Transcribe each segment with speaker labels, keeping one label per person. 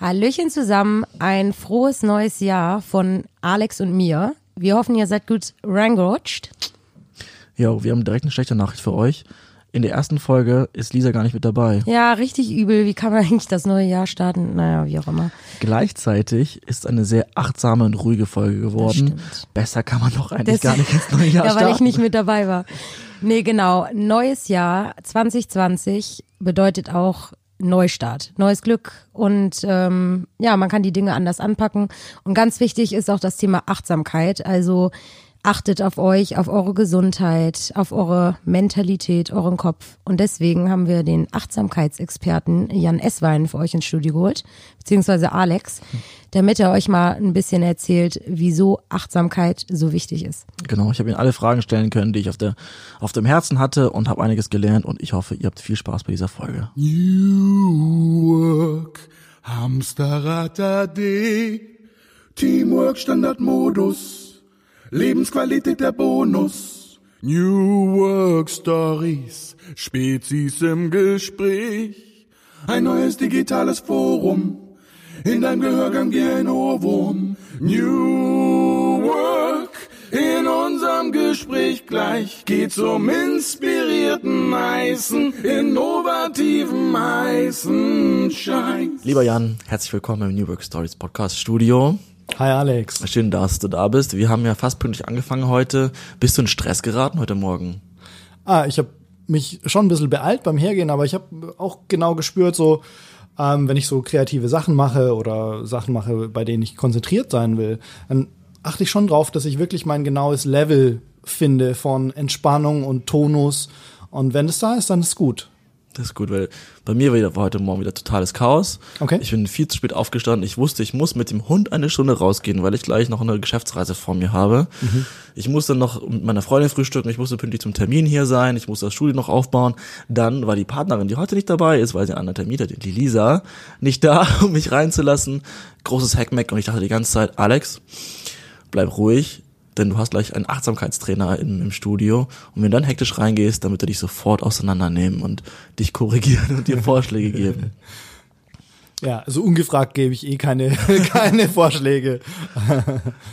Speaker 1: Hallöchen zusammen, ein frohes neues Jahr von Alex und mir. Wir hoffen, ihr seid gut reingerutscht.
Speaker 2: Ja, wir haben direkt eine schlechte Nachricht für euch. In der ersten Folge ist Lisa gar nicht mit dabei.
Speaker 1: Ja, richtig übel. Wie kann man eigentlich das neue Jahr starten? Naja, wie auch immer.
Speaker 2: Gleichzeitig ist eine sehr achtsame und ruhige Folge geworden. Besser kann man doch eigentlich
Speaker 1: Das-
Speaker 2: gar nicht ins neue Jahr
Speaker 1: ja, weil
Speaker 2: starten.
Speaker 1: ich nicht mit dabei war. Nee, genau. Neues Jahr 2020 bedeutet auch Neustart, neues Glück und ähm, ja, man kann die Dinge anders anpacken. Und ganz wichtig ist auch das Thema Achtsamkeit. Also achtet auf euch, auf eure Gesundheit, auf eure Mentalität, euren Kopf. Und deswegen haben wir den Achtsamkeitsexperten Jan Esswein für euch ins Studio geholt, beziehungsweise Alex, damit er euch mal ein bisschen erzählt, wieso Achtsamkeit so wichtig ist.
Speaker 2: Genau, ich habe Ihnen alle Fragen stellen können, die ich auf, der, auf dem Herzen hatte und habe einiges gelernt und ich hoffe, ihr habt viel Spaß bei dieser Folge.
Speaker 3: New Work, Hamsterrad AD, Teamwork Standardmodus, Lebensqualität der Bonus. New Work Stories, Spezies im Gespräch, ein neues digitales Forum, in deinem Gehörgang wie ein Ohrwurm. New Work, in unserem Gespräch gleich geht's um inspirierten heißen, innovativen heißen Scheiß.
Speaker 2: Lieber Jan, herzlich willkommen im New Work Stories Podcast Studio.
Speaker 4: Hi Alex.
Speaker 2: Schön, dass du da bist. Wir haben ja fast pünktlich angefangen heute. Bist du in Stress geraten heute Morgen?
Speaker 4: Ah, ich habe mich schon ein bisschen beeilt beim Hergehen, aber ich habe auch genau gespürt, so ähm, wenn ich so kreative Sachen mache oder Sachen mache, bei denen ich konzentriert sein will, dann achte ich schon drauf, dass ich wirklich mein genaues Level finde von Entspannung und Tonus. Und wenn es da ist, dann ist gut.
Speaker 2: Das ist gut, weil bei mir war heute Morgen wieder totales Chaos.
Speaker 4: Okay.
Speaker 2: Ich bin viel zu spät aufgestanden. Ich wusste, ich muss mit dem Hund eine Stunde rausgehen, weil ich gleich noch eine Geschäftsreise vor mir habe. Ich musste noch mit meiner Freundin frühstücken. Ich musste pünktlich zum Termin hier sein. Ich musste das Studio noch aufbauen. Dann war die Partnerin, die heute nicht dabei ist, weil sie einen anderen Termin hat, die Lisa, nicht da, um mich reinzulassen. Großes Hackmack und ich dachte die ganze Zeit, Alex, bleib ruhig, denn du hast gleich einen Achtsamkeitstrainer im, im Studio und wenn du dann hektisch reingehst, dann wird er dich sofort auseinandernehmen und dich korrigieren und dir Vorschläge geben.
Speaker 4: Ja, also ungefragt gebe ich eh keine, keine Vorschläge.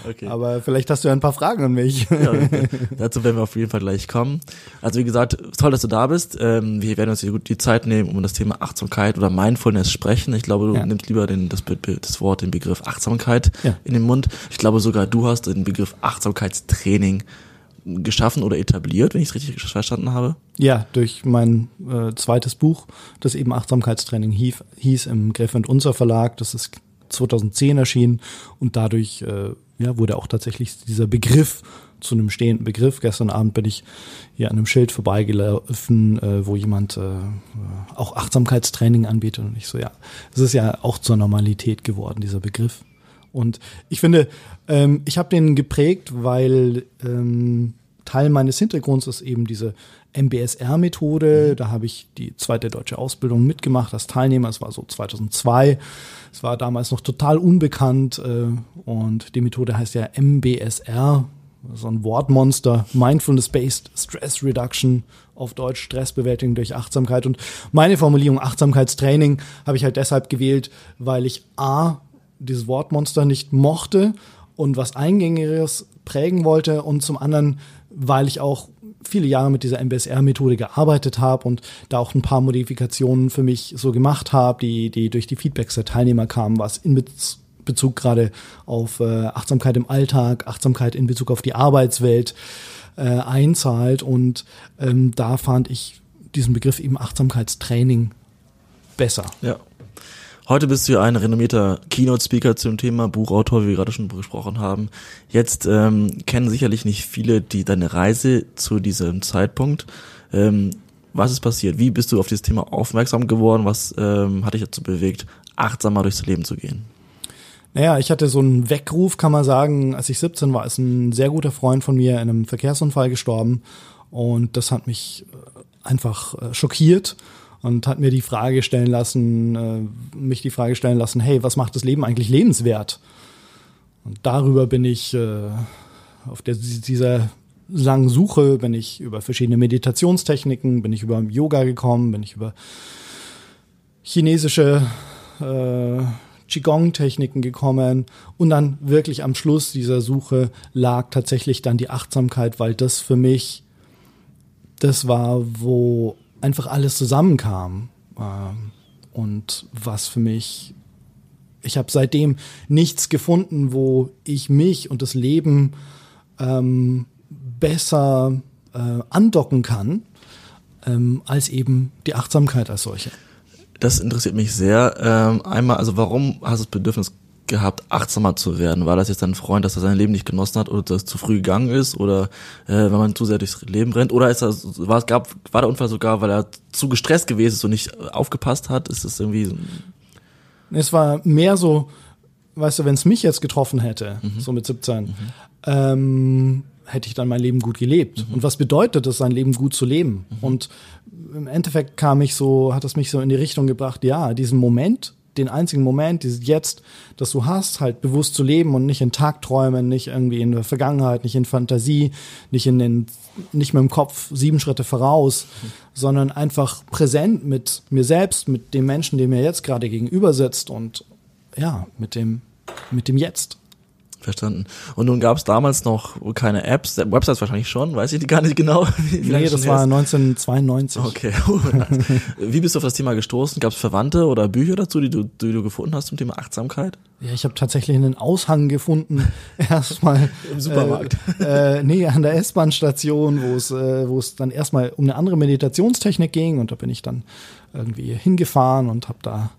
Speaker 2: Okay.
Speaker 4: Aber vielleicht hast du ja ein paar Fragen an mich.
Speaker 2: Ja, dazu werden wir auf jeden Fall gleich kommen. Also wie gesagt, toll, dass du da bist. Ähm, wir werden uns hier gut die Zeit nehmen, um das Thema Achtsamkeit oder Mindfulness sprechen. Ich glaube, du
Speaker 4: Ja.
Speaker 2: nimmst lieber den, das, das Wort, den Begriff Achtsamkeit
Speaker 4: Ja.
Speaker 2: in den Mund. Ich glaube sogar, du hast den Begriff Achtsamkeitstraining geschaffen oder etabliert, wenn ich es richtig verstanden habe.
Speaker 4: Ja, durch mein äh, zweites Buch, das eben Achtsamkeitstraining hieß, hieß im Gräfe und Unser Verlag. Das ist 2010 erschienen und dadurch äh, ja, wurde auch tatsächlich dieser Begriff zu einem stehenden Begriff. Gestern Abend bin ich hier an einem Schild vorbeigelaufen, äh, wo jemand äh, auch Achtsamkeitstraining anbietet und ich so, ja, es ist ja auch zur Normalität geworden, dieser Begriff. Und ich finde, ähm, ich habe den geprägt, weil ähm, Teil meines Hintergrunds ist eben diese MBSR-Methode. Da habe ich die zweite deutsche Ausbildung mitgemacht als Teilnehmer. Es war so 2002. Es war damals noch total unbekannt äh, und die Methode heißt ja MBSR, so ein Wortmonster, Mindfulness-Based Stress Reduction, auf Deutsch Stressbewältigung durch Achtsamkeit. Und meine Formulierung Achtsamkeitstraining habe ich halt deshalb gewählt, weil ich A, dieses Wortmonster nicht mochte und was Eingängigeres prägen wollte und zum anderen, weil ich auch viele Jahre mit dieser MBSR-Methode gearbeitet habe und da auch ein paar Modifikationen für mich so gemacht habe, die, die durch die Feedbacks der Teilnehmer kamen, was in Bez Bezug gerade auf äh, Achtsamkeit im Alltag, Achtsamkeit in Bezug auf die Arbeitswelt äh, einzahlt. Und ähm, da fand ich diesen Begriff eben Achtsamkeitstraining besser.
Speaker 2: Ja. Heute bist du ja ein renommierter Keynote-Speaker zum Thema Buchautor, wie wir gerade schon besprochen haben. Jetzt ähm, kennen sicherlich nicht viele die deine Reise zu diesem Zeitpunkt. Ähm, was ist passiert? Wie bist du auf dieses Thema aufmerksam geworden? Was ähm, hat dich dazu bewegt, achtsamer durchs Leben zu gehen?
Speaker 4: Naja, ich hatte so einen Weckruf, kann man sagen, als ich 17 war, ist ein sehr guter Freund von mir in einem Verkehrsunfall gestorben. Und das hat mich äh, einfach äh, schockiert und hat mir die Frage stellen lassen, äh, mich die Frage stellen lassen, hey, was macht das Leben eigentlich lebenswert? Und darüber bin ich äh, auf der, dieser langen Suche, bin ich über verschiedene Meditationstechniken, bin ich über Yoga gekommen, bin ich über chinesische äh, Qigong-Techniken gekommen und dann wirklich am Schluss dieser Suche lag tatsächlich dann die Achtsamkeit, weil das für mich das war, wo einfach alles zusammenkam ähm, und was für mich ich habe seitdem nichts gefunden, wo ich mich und das Leben ähm, besser äh, andocken kann, ähm, als eben die Achtsamkeit als solche.
Speaker 2: Das interessiert mich sehr. Ähm, einmal, also warum hast du das Bedürfnis gehabt, achtsamer zu werden? War das jetzt dein Freund, dass er sein Leben nicht genossen hat oder dass es zu früh gegangen ist oder äh, wenn man zu sehr durchs Leben rennt? Oder ist das, war, es gab, war der Unfall sogar, weil er zu gestresst gewesen ist und nicht aufgepasst hat? Ist das irgendwie so
Speaker 4: Es war mehr so, weißt du, wenn es mich jetzt getroffen hätte, mhm. so mit 17, mhm. ähm, hätte ich dann mein Leben gut gelebt. Mhm. Und was bedeutet es, sein Leben gut zu leben? Mhm. Und im Endeffekt kam ich so, hat es mich so in die Richtung gebracht, ja, diesen Moment, den einzigen Moment, dieses Jetzt, das du hast, halt bewusst zu leben und nicht in Tagträumen, nicht irgendwie in der Vergangenheit, nicht in Fantasie, nicht in den, nicht mit dem Kopf sieben Schritte voraus, mhm. sondern einfach präsent mit mir selbst, mit dem Menschen, der mir jetzt gerade gegenüber sitzt und ja, mit dem, mit dem Jetzt.
Speaker 2: Verstanden. Und nun gab es damals noch keine Apps, Websites wahrscheinlich schon, weiß ich gar nicht genau.
Speaker 4: Wie nee, das war 1992.
Speaker 2: Okay. Wie bist du auf das Thema gestoßen? Gab es Verwandte oder Bücher dazu, die du, die du gefunden hast zum Thema Achtsamkeit?
Speaker 4: Ja, ich habe tatsächlich einen Aushang gefunden. Erstmal
Speaker 2: im Supermarkt.
Speaker 4: Äh, äh, nee, an der S-Bahn-Station, wo es äh, wo es dann erstmal um eine andere Meditationstechnik ging und da bin ich dann irgendwie hingefahren und habe da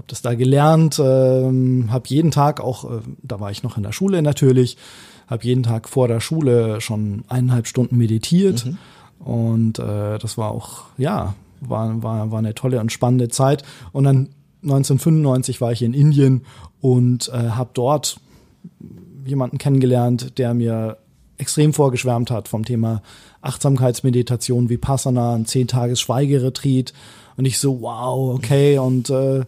Speaker 4: habe das da gelernt, ähm, habe jeden Tag auch, äh, da war ich noch in der Schule natürlich, habe jeden Tag vor der Schule schon eineinhalb Stunden meditiert mhm. und äh, das war auch, ja, war, war, war eine tolle und spannende Zeit. Und dann 1995 war ich in Indien und äh, habe dort jemanden kennengelernt, der mir extrem vorgeschwärmt hat vom Thema Achtsamkeitsmeditation, Vipassana, ein zehn Tages Schweigeretreat und ich so wow okay und äh,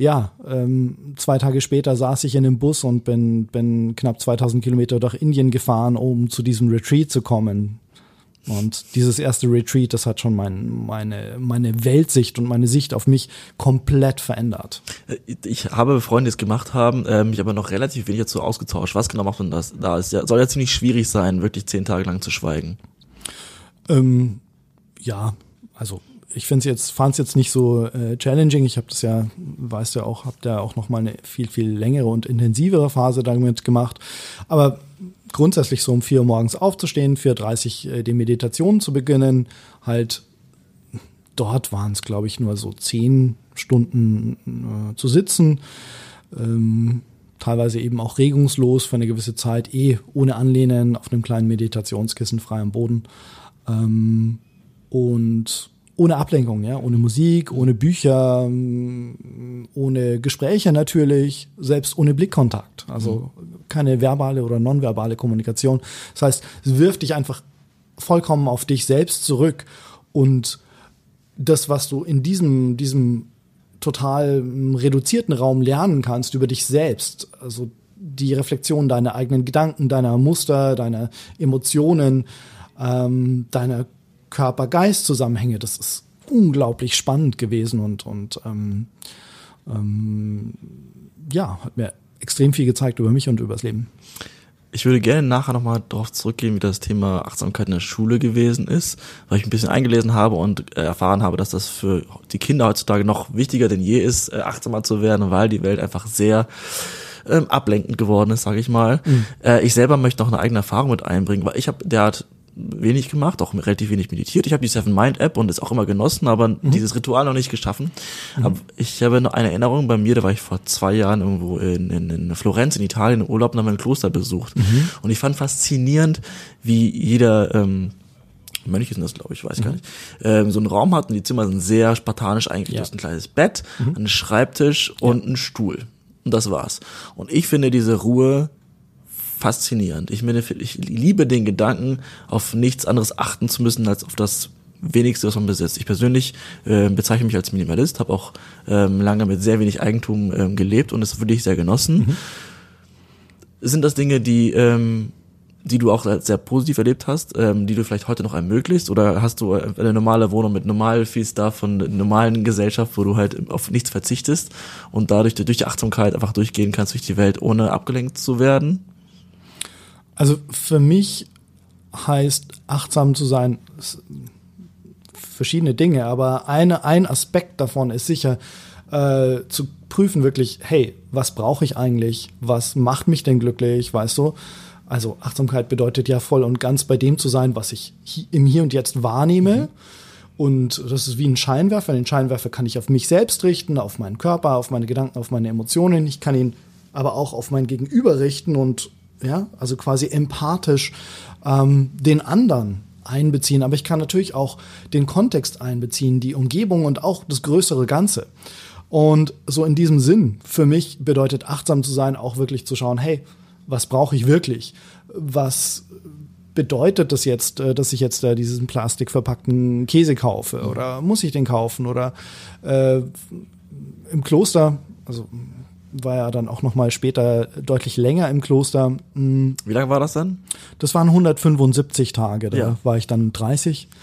Speaker 4: ja, ähm, zwei Tage später saß ich in einem Bus und bin, bin knapp 2000 Kilometer durch Indien gefahren, um zu diesem Retreat zu kommen. Und dieses erste Retreat, das hat schon mein, meine, meine Weltsicht und meine Sicht auf mich komplett verändert.
Speaker 2: Äh, ich habe Freunde, die es gemacht haben, äh, mich aber noch relativ wenig dazu ausgetauscht. Was genau macht man das? Da ist ja, soll ja ziemlich schwierig sein, wirklich zehn Tage lang zu schweigen.
Speaker 4: Ähm, ja, also ich finde jetzt, fand es jetzt nicht so äh, challenging. Ich habe das ja, weißt du ja auch, habe da auch noch mal eine viel, viel längere und intensivere Phase damit gemacht. Aber grundsätzlich so um vier Uhr morgens aufzustehen, 4.30 Uhr äh, die Meditation zu beginnen, halt dort waren es, glaube ich, nur so zehn Stunden äh, zu sitzen. Ähm, teilweise eben auch regungslos für eine gewisse Zeit, eh ohne Anlehnen auf einem kleinen Meditationskissen frei am Boden. Ähm, und ohne Ablenkung, ja, ohne Musik, ohne Bücher, mm, ohne Gespräche natürlich, selbst ohne Blickkontakt. Also keine verbale oder nonverbale Kommunikation. Das heißt, es wirft dich einfach vollkommen auf dich selbst zurück und das, was du in diesem, diesem total mm, reduzierten Raum lernen kannst über dich selbst, also die Reflexion deiner eigenen Gedanken, deiner Muster, deiner Emotionen, ähm, deiner Körper-Geist-Zusammenhänge. Das ist unglaublich spannend gewesen und, und ähm, ähm, ja, hat mir extrem viel gezeigt über mich und über das Leben.
Speaker 2: Ich würde gerne nachher nochmal darauf zurückgehen, wie das Thema Achtsamkeit in der Schule gewesen ist, weil ich ein bisschen eingelesen habe und äh, erfahren habe, dass das für die Kinder heutzutage noch wichtiger denn je ist, äh, achtsamer zu werden, weil die Welt einfach sehr ähm, ablenkend geworden ist, sage ich mal. Mhm. Äh, ich selber möchte noch eine eigene Erfahrung mit einbringen, weil ich habe derart wenig gemacht, auch relativ wenig meditiert. Ich habe die Seven Mind App und es auch immer genossen, aber mhm. dieses Ritual noch nicht geschaffen. Mhm. Aber ich habe noch eine Erinnerung bei mir, da war ich vor zwei Jahren irgendwo in, in, in Florenz in Italien im Urlaub und habe ein Kloster besucht. Mhm. Und ich fand faszinierend, wie jeder ähm, Mönche sind das, glaube ich, weiß ich mhm. gar nicht, ähm, so einen Raum hatten. Die Zimmer sind sehr spartanisch eingerichtet. Ja. Ein kleines Bett, mhm. ein Schreibtisch und ja. ein Stuhl. Und das war's. Und ich finde diese Ruhe faszinierend. Ich, meine, ich liebe den Gedanken, auf nichts anderes achten zu müssen, als auf das wenigste, was man besitzt. Ich persönlich äh, bezeichne mich als Minimalist, habe auch ähm, lange mit sehr wenig Eigentum ähm, gelebt und es wirklich sehr genossen. Mhm. Sind das Dinge, die ähm, die du auch sehr positiv erlebt hast, ähm, die du vielleicht heute noch ermöglicht? Oder hast du eine normale Wohnung mit normal viel Stuff von normalen Gesellschaft, wo du halt auf nichts verzichtest und dadurch durch die Achtsamkeit einfach durchgehen kannst durch die Welt, ohne abgelenkt zu werden?
Speaker 4: Also für mich heißt achtsam zu sein verschiedene Dinge, aber eine, ein Aspekt davon ist sicher äh, zu prüfen wirklich, hey, was brauche ich eigentlich? Was macht mich denn glücklich? Weißt du? Also Achtsamkeit bedeutet ja voll und ganz bei dem zu sein, was ich im Hier und Jetzt wahrnehme. Mhm. Und das ist wie ein Scheinwerfer. Den Scheinwerfer kann ich auf mich selbst richten, auf meinen Körper, auf meine Gedanken, auf meine Emotionen. Ich kann ihn aber auch auf mein Gegenüber richten und ja, also quasi empathisch ähm, den anderen einbeziehen. Aber ich kann natürlich auch den Kontext einbeziehen, die Umgebung und auch das größere Ganze. Und so in diesem Sinn, für mich bedeutet achtsam zu sein auch wirklich zu schauen, hey, was brauche ich wirklich? Was bedeutet das jetzt, äh, dass ich jetzt äh, diesen plastikverpackten Käse kaufe? Oder muss ich den kaufen? Oder äh, im Kloster, also war ja dann auch noch mal später deutlich länger im Kloster.
Speaker 2: Hm. Wie lange war das dann?
Speaker 4: Das waren 175 Tage. Da ja. war ich dann 30.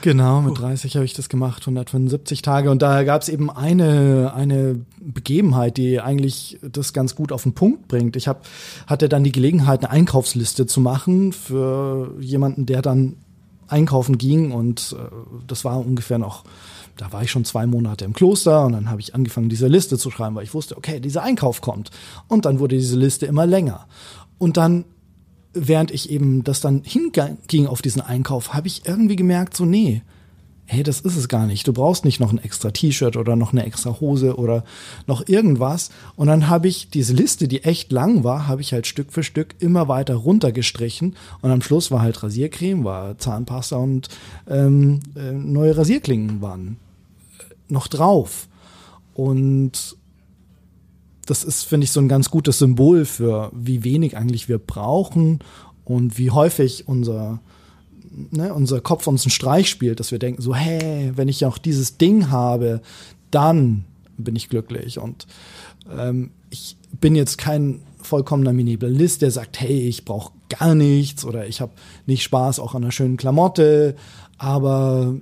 Speaker 4: Genau, mit 30 habe ich das gemacht, 175 Tage. Und da gab es eben eine, eine Begebenheit, die eigentlich das ganz gut auf den Punkt bringt. Ich hab, hatte dann die Gelegenheit, eine Einkaufsliste zu machen für jemanden, der dann einkaufen ging. Und äh, das war ungefähr noch, da war ich schon zwei Monate im Kloster und dann habe ich angefangen, diese Liste zu schreiben, weil ich wusste, okay, dieser Einkauf kommt. Und dann wurde diese Liste immer länger. Und dann während ich eben das dann hinging auf diesen Einkauf, habe ich irgendwie gemerkt, so, nee, hey, das ist es gar nicht. Du brauchst nicht noch ein extra T-Shirt oder noch eine extra Hose oder noch irgendwas. Und dann habe ich diese Liste, die echt lang war, habe ich halt Stück für Stück immer weiter runtergestrichen. Und am Schluss war halt Rasiercreme, war Zahnpasta und ähm, äh, neue Rasierklingen waren noch drauf. Und das ist, finde ich, so ein ganz gutes Symbol für, wie wenig eigentlich wir brauchen und wie häufig unser, ne, unser Kopf uns einen Streich spielt, dass wir denken so, hey, wenn ich auch dieses Ding habe, dann bin ich glücklich. Und ähm, ich bin jetzt kein vollkommener Minimalist, der sagt, hey, ich brauche gar nichts oder ich habe nicht Spaß auch an einer schönen Klamotte, aber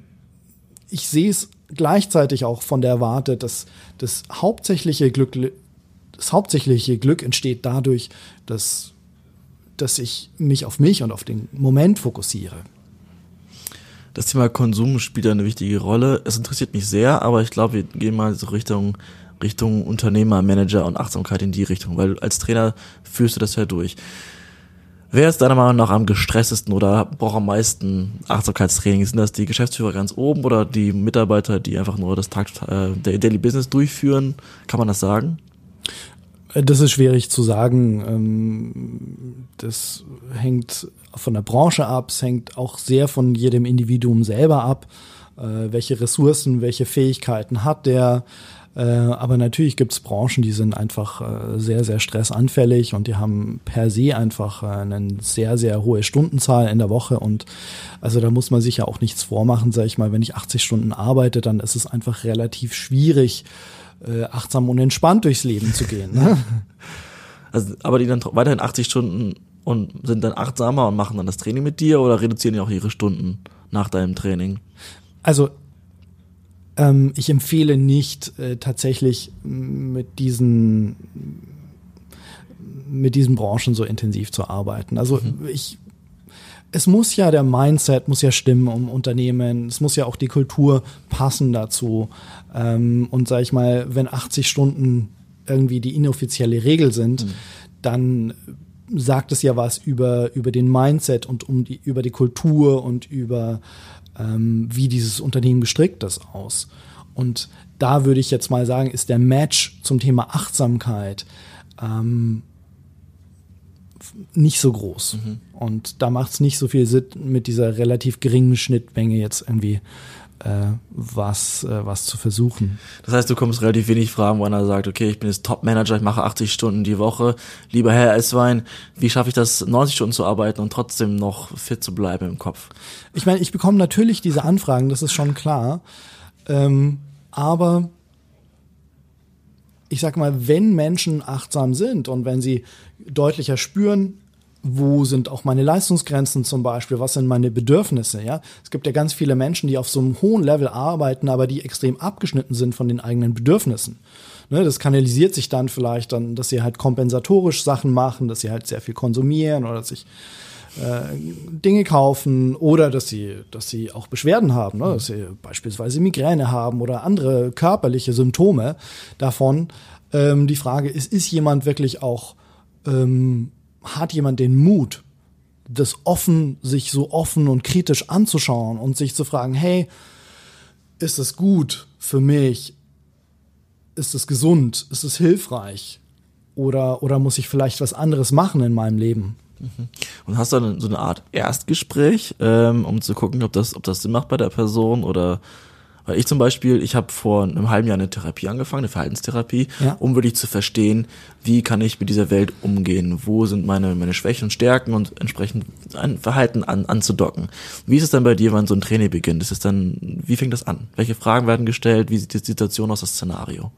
Speaker 4: ich sehe es gleichzeitig auch von der Warte, dass das hauptsächliche Glück das hauptsächliche Glück entsteht dadurch, dass, dass ich mich auf mich und auf den Moment fokussiere.
Speaker 2: Das Thema Konsum spielt eine wichtige Rolle. Es interessiert mich sehr, aber ich glaube, wir gehen mal so Richtung, Richtung Unternehmer, Manager und Achtsamkeit in die Richtung, weil als Trainer führst du das ja durch. Wer ist deiner Meinung nach am gestresstesten oder braucht am meisten Achtsamkeitstraining? Sind das die Geschäftsführer ganz oben oder die Mitarbeiter, die einfach nur das Tag, äh, Daily Business durchführen? Kann man das sagen?
Speaker 4: Äh, das ist schwierig zu sagen. Ähm, das hängt von der Branche ab, es hängt auch sehr von jedem Individuum selber ab. Äh, welche Ressourcen, welche Fähigkeiten hat der? Äh, aber natürlich gibt es Branchen, die sind einfach sehr, sehr stressanfällig und die haben per se einfach eine sehr, sehr hohe Stundenzahl in der Woche. Und also da muss man sich ja auch nichts vormachen, sage ich mal, wenn ich 80 Stunden arbeite, dann ist es einfach relativ schwierig, äh, achtsam und entspannt durchs Leben zu gehen. Ne?
Speaker 2: Also, aber die dann weiterhin 80 Stunden und sind dann achtsamer und machen dann das Training mit dir oder reduzieren die auch ihre Stunden nach deinem Training?
Speaker 4: Also ähm, ich empfehle nicht äh, tatsächlich mit diesen mit diesen Branchen so intensiv zu arbeiten. Also mhm. ich es muss ja der Mindset muss ja stimmen um Unternehmen, es muss ja auch die Kultur passen dazu. Ähm, und sag ich mal, wenn 80 Stunden irgendwie die inoffizielle Regel sind, mhm. dann sagt es ja was über, über den Mindset und um die, über die Kultur und über ähm, wie dieses Unternehmen gestrickt ist aus. Und da würde ich jetzt mal sagen, ist der Match zum Thema Achtsamkeit ähm, nicht so groß. Mhm. Und da macht es nicht so viel Sinn, mit dieser relativ geringen Schnittmenge jetzt irgendwie was, äh, was zu versuchen.
Speaker 2: Das heißt, du kommst relativ wenig Fragen, wo einer sagt, okay, ich bin jetzt Top-Manager, ich mache 80 Stunden die Woche. Lieber Herr Esswein, wie schaffe ich das, 90 Stunden zu arbeiten und trotzdem noch fit zu bleiben im Kopf?
Speaker 4: Ich meine, ich bekomme natürlich diese Anfragen, das ist schon klar. Ähm, aber ich sag mal, wenn Menschen achtsam sind und wenn sie deutlicher spüren, wo sind auch meine Leistungsgrenzen zum Beispiel, was sind meine Bedürfnisse, ja. Es gibt ja ganz viele Menschen, die auf so einem hohen Level arbeiten, aber die extrem abgeschnitten sind von den eigenen Bedürfnissen. Ne, das kanalisiert sich dann vielleicht dann, dass sie halt kompensatorisch Sachen machen, dass sie halt sehr viel konsumieren oder sich äh, Dinge kaufen oder dass sie, dass sie auch Beschwerden haben, ne? dass sie beispielsweise Migräne haben oder andere körperliche Symptome davon. Ähm, die Frage ist, ist jemand wirklich auch, ähm, hat jemand den Mut, das offen, sich so offen und kritisch anzuschauen und sich zu fragen, hey, ist es gut für mich? Ist es gesund? Ist es hilfreich? Oder, oder muss ich vielleicht was anderes machen in meinem Leben?
Speaker 2: Und hast dann so eine Art Erstgespräch, ähm, um zu gucken, ob das, ob das Sinn macht bei der Person oder weil ich zum Beispiel, ich habe vor einem halben Jahr eine Therapie angefangen, eine Verhaltenstherapie,
Speaker 4: Ja.
Speaker 2: um wirklich zu verstehen, wie kann ich mit dieser Welt umgehen, wo sind meine, meine Schwächen und Stärken und entsprechend ein Verhalten an, anzudocken. Wie ist es dann bei dir, wenn so ein Training beginnt? Ist es dann, wie fängt das an? Welche Fragen werden gestellt? Wie sieht die Situation aus, das Szenario?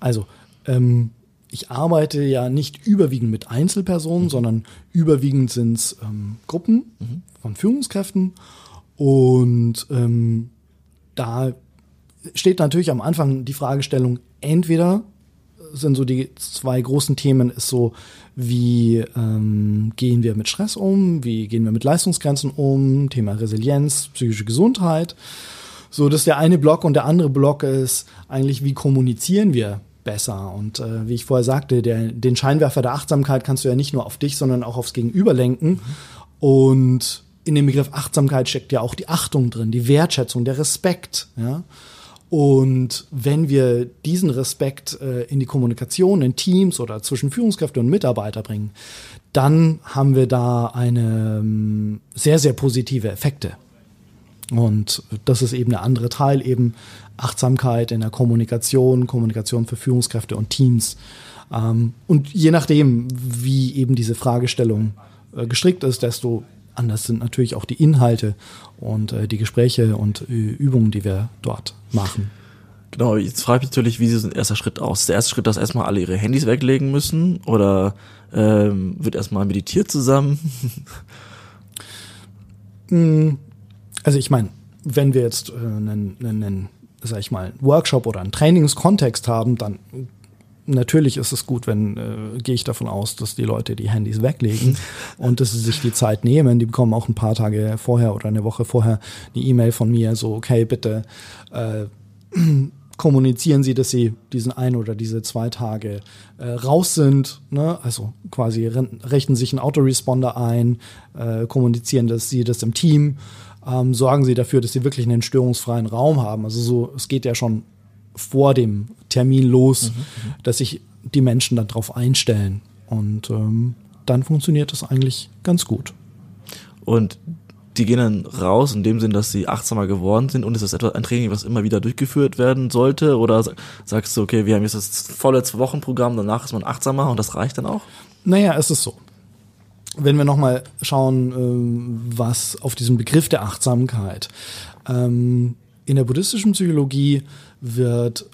Speaker 4: Also, ähm, ich arbeite ja nicht überwiegend mit Einzelpersonen, sondern überwiegend sind es ähm, Gruppen von Führungskräften. Und ähm, da steht natürlich am Anfang die Fragestellung, entweder sind so die zwei großen Themen, ist so, wie ähm, gehen wir mit Stress um, wie gehen wir mit Leistungsgrenzen um, Thema Resilienz, psychische Gesundheit. So, das ist der eine Block und der andere Block ist eigentlich, wie kommunizieren wir besser? Und äh, wie ich vorher sagte, der, den Scheinwerfer der Achtsamkeit kannst du ja nicht nur auf dich, sondern auch aufs Gegenüber lenken. Und in dem Begriff Achtsamkeit steckt ja auch die Achtung drin, die Wertschätzung, der Respekt. Ja? Und wenn wir diesen Respekt äh, in die Kommunikation in Teams oder zwischen Führungskräfte und Mitarbeiter bringen, dann haben wir da eine ähm, sehr, sehr positive Effekte. Und das ist eben der andere Teil, eben Achtsamkeit in der Kommunikation, Kommunikation für Führungskräfte und Teams. Ähm, und je nachdem, wie eben diese Fragestellung äh, gestrickt ist, desto anders sind natürlich auch die Inhalte und äh, die Gespräche und äh, Übungen, die wir dort machen.
Speaker 2: Genau, jetzt frage ich mich natürlich, wie sieht ein erster Schritt aus? Ist der erste Schritt, dass erstmal alle ihre Handys weglegen müssen oder ähm, wird erstmal meditiert zusammen?
Speaker 4: Also ich meine, wenn wir jetzt äh, einen, einen, sag ich mal, Workshop oder einen Trainingskontext haben, dann natürlich ist es gut, wenn äh, gehe ich davon aus, dass die Leute die Handys weglegen und dass sie sich die Zeit nehmen. Die bekommen auch ein paar Tage vorher oder eine Woche vorher eine E-Mail von mir, so okay, bitte äh, kommunizieren Sie, dass Sie diesen ein oder diese zwei Tage äh, raus sind. Ne? Also quasi rechnen sich einen Autoresponder ein, äh, kommunizieren, dass Sie das im Team, ähm, sorgen Sie dafür, dass Sie wirklich einen störungsfreien Raum haben. Also so, es geht ja schon vor dem Termin los, dass sich die Menschen dann drauf einstellen. Und ähm, dann funktioniert das eigentlich ganz gut.
Speaker 2: Und die gehen dann raus in dem Sinn, dass sie achtsamer geworden sind und ist das etwa ein Training, was immer wieder durchgeführt werden sollte? Oder sa- sagst du, okay, wir haben jetzt das volle Zwei-Wochen-Programm, danach ist man achtsamer und das reicht dann auch?
Speaker 4: Naja, es ist so. Wenn wir nochmal schauen, ähm, was auf diesen Begriff der Achtsamkeit. Ähm, in der buddhistischen Psychologie wird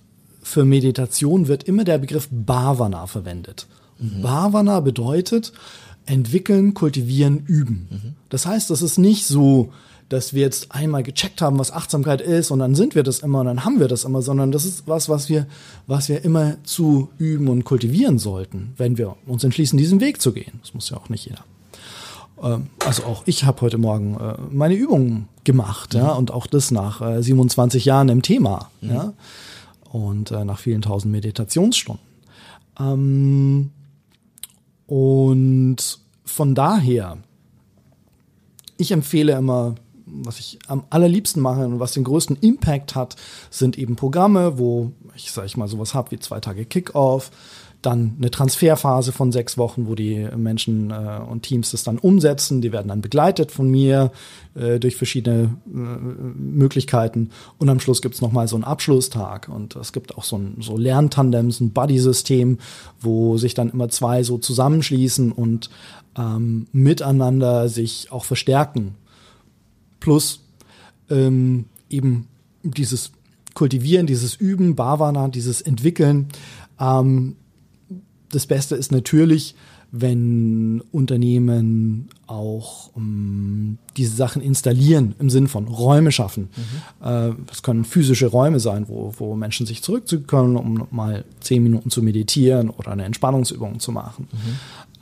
Speaker 4: für Meditation wird immer der Begriff Bhavana verwendet. Und Bhavana bedeutet entwickeln, kultivieren, üben. Das heißt, das ist nicht so, dass wir jetzt einmal gecheckt haben, was Achtsamkeit ist und dann sind wir das immer und dann haben wir das immer, sondern das ist was, was wir, was wir immer zu üben und kultivieren sollten, wenn wir uns entschließen, diesen Weg zu gehen. Das muss ja auch nicht jeder. Ähm, Also auch ich habe heute Morgen äh, meine Übungen gemacht, ja, und auch das nach äh, 27 Jahren im Thema, ja, und äh, nach vielen tausend Meditationsstunden. Ähm, und von daher, ich empfehle immer, was ich am allerliebsten mache und was den größten Impact hat, sind eben Programme, wo ich sage ich mal sowas habe wie zwei Tage Kickoff, dann eine Transferphase von sechs Wochen, wo die Menschen äh, und Teams das dann umsetzen. Die werden dann begleitet von mir äh, durch verschiedene äh, Möglichkeiten. Und am Schluss gibt's noch nochmal so einen Abschlusstag. Und es gibt auch so ein so Lerntandems, ein Buddy-System, wo sich dann immer zwei so zusammenschließen und ähm, miteinander sich auch verstärken. Plus ähm, eben dieses Kultivieren, dieses Üben, Bhavana, dieses Entwickeln. Ähm, das Beste ist natürlich, wenn Unternehmen auch um, diese Sachen installieren im Sinn von Räume schaffen. Mhm. Äh, das können physische Räume sein, wo, wo Menschen sich zurückziehen können, um mal zehn Minuten zu meditieren oder eine Entspannungsübung zu machen. Mhm.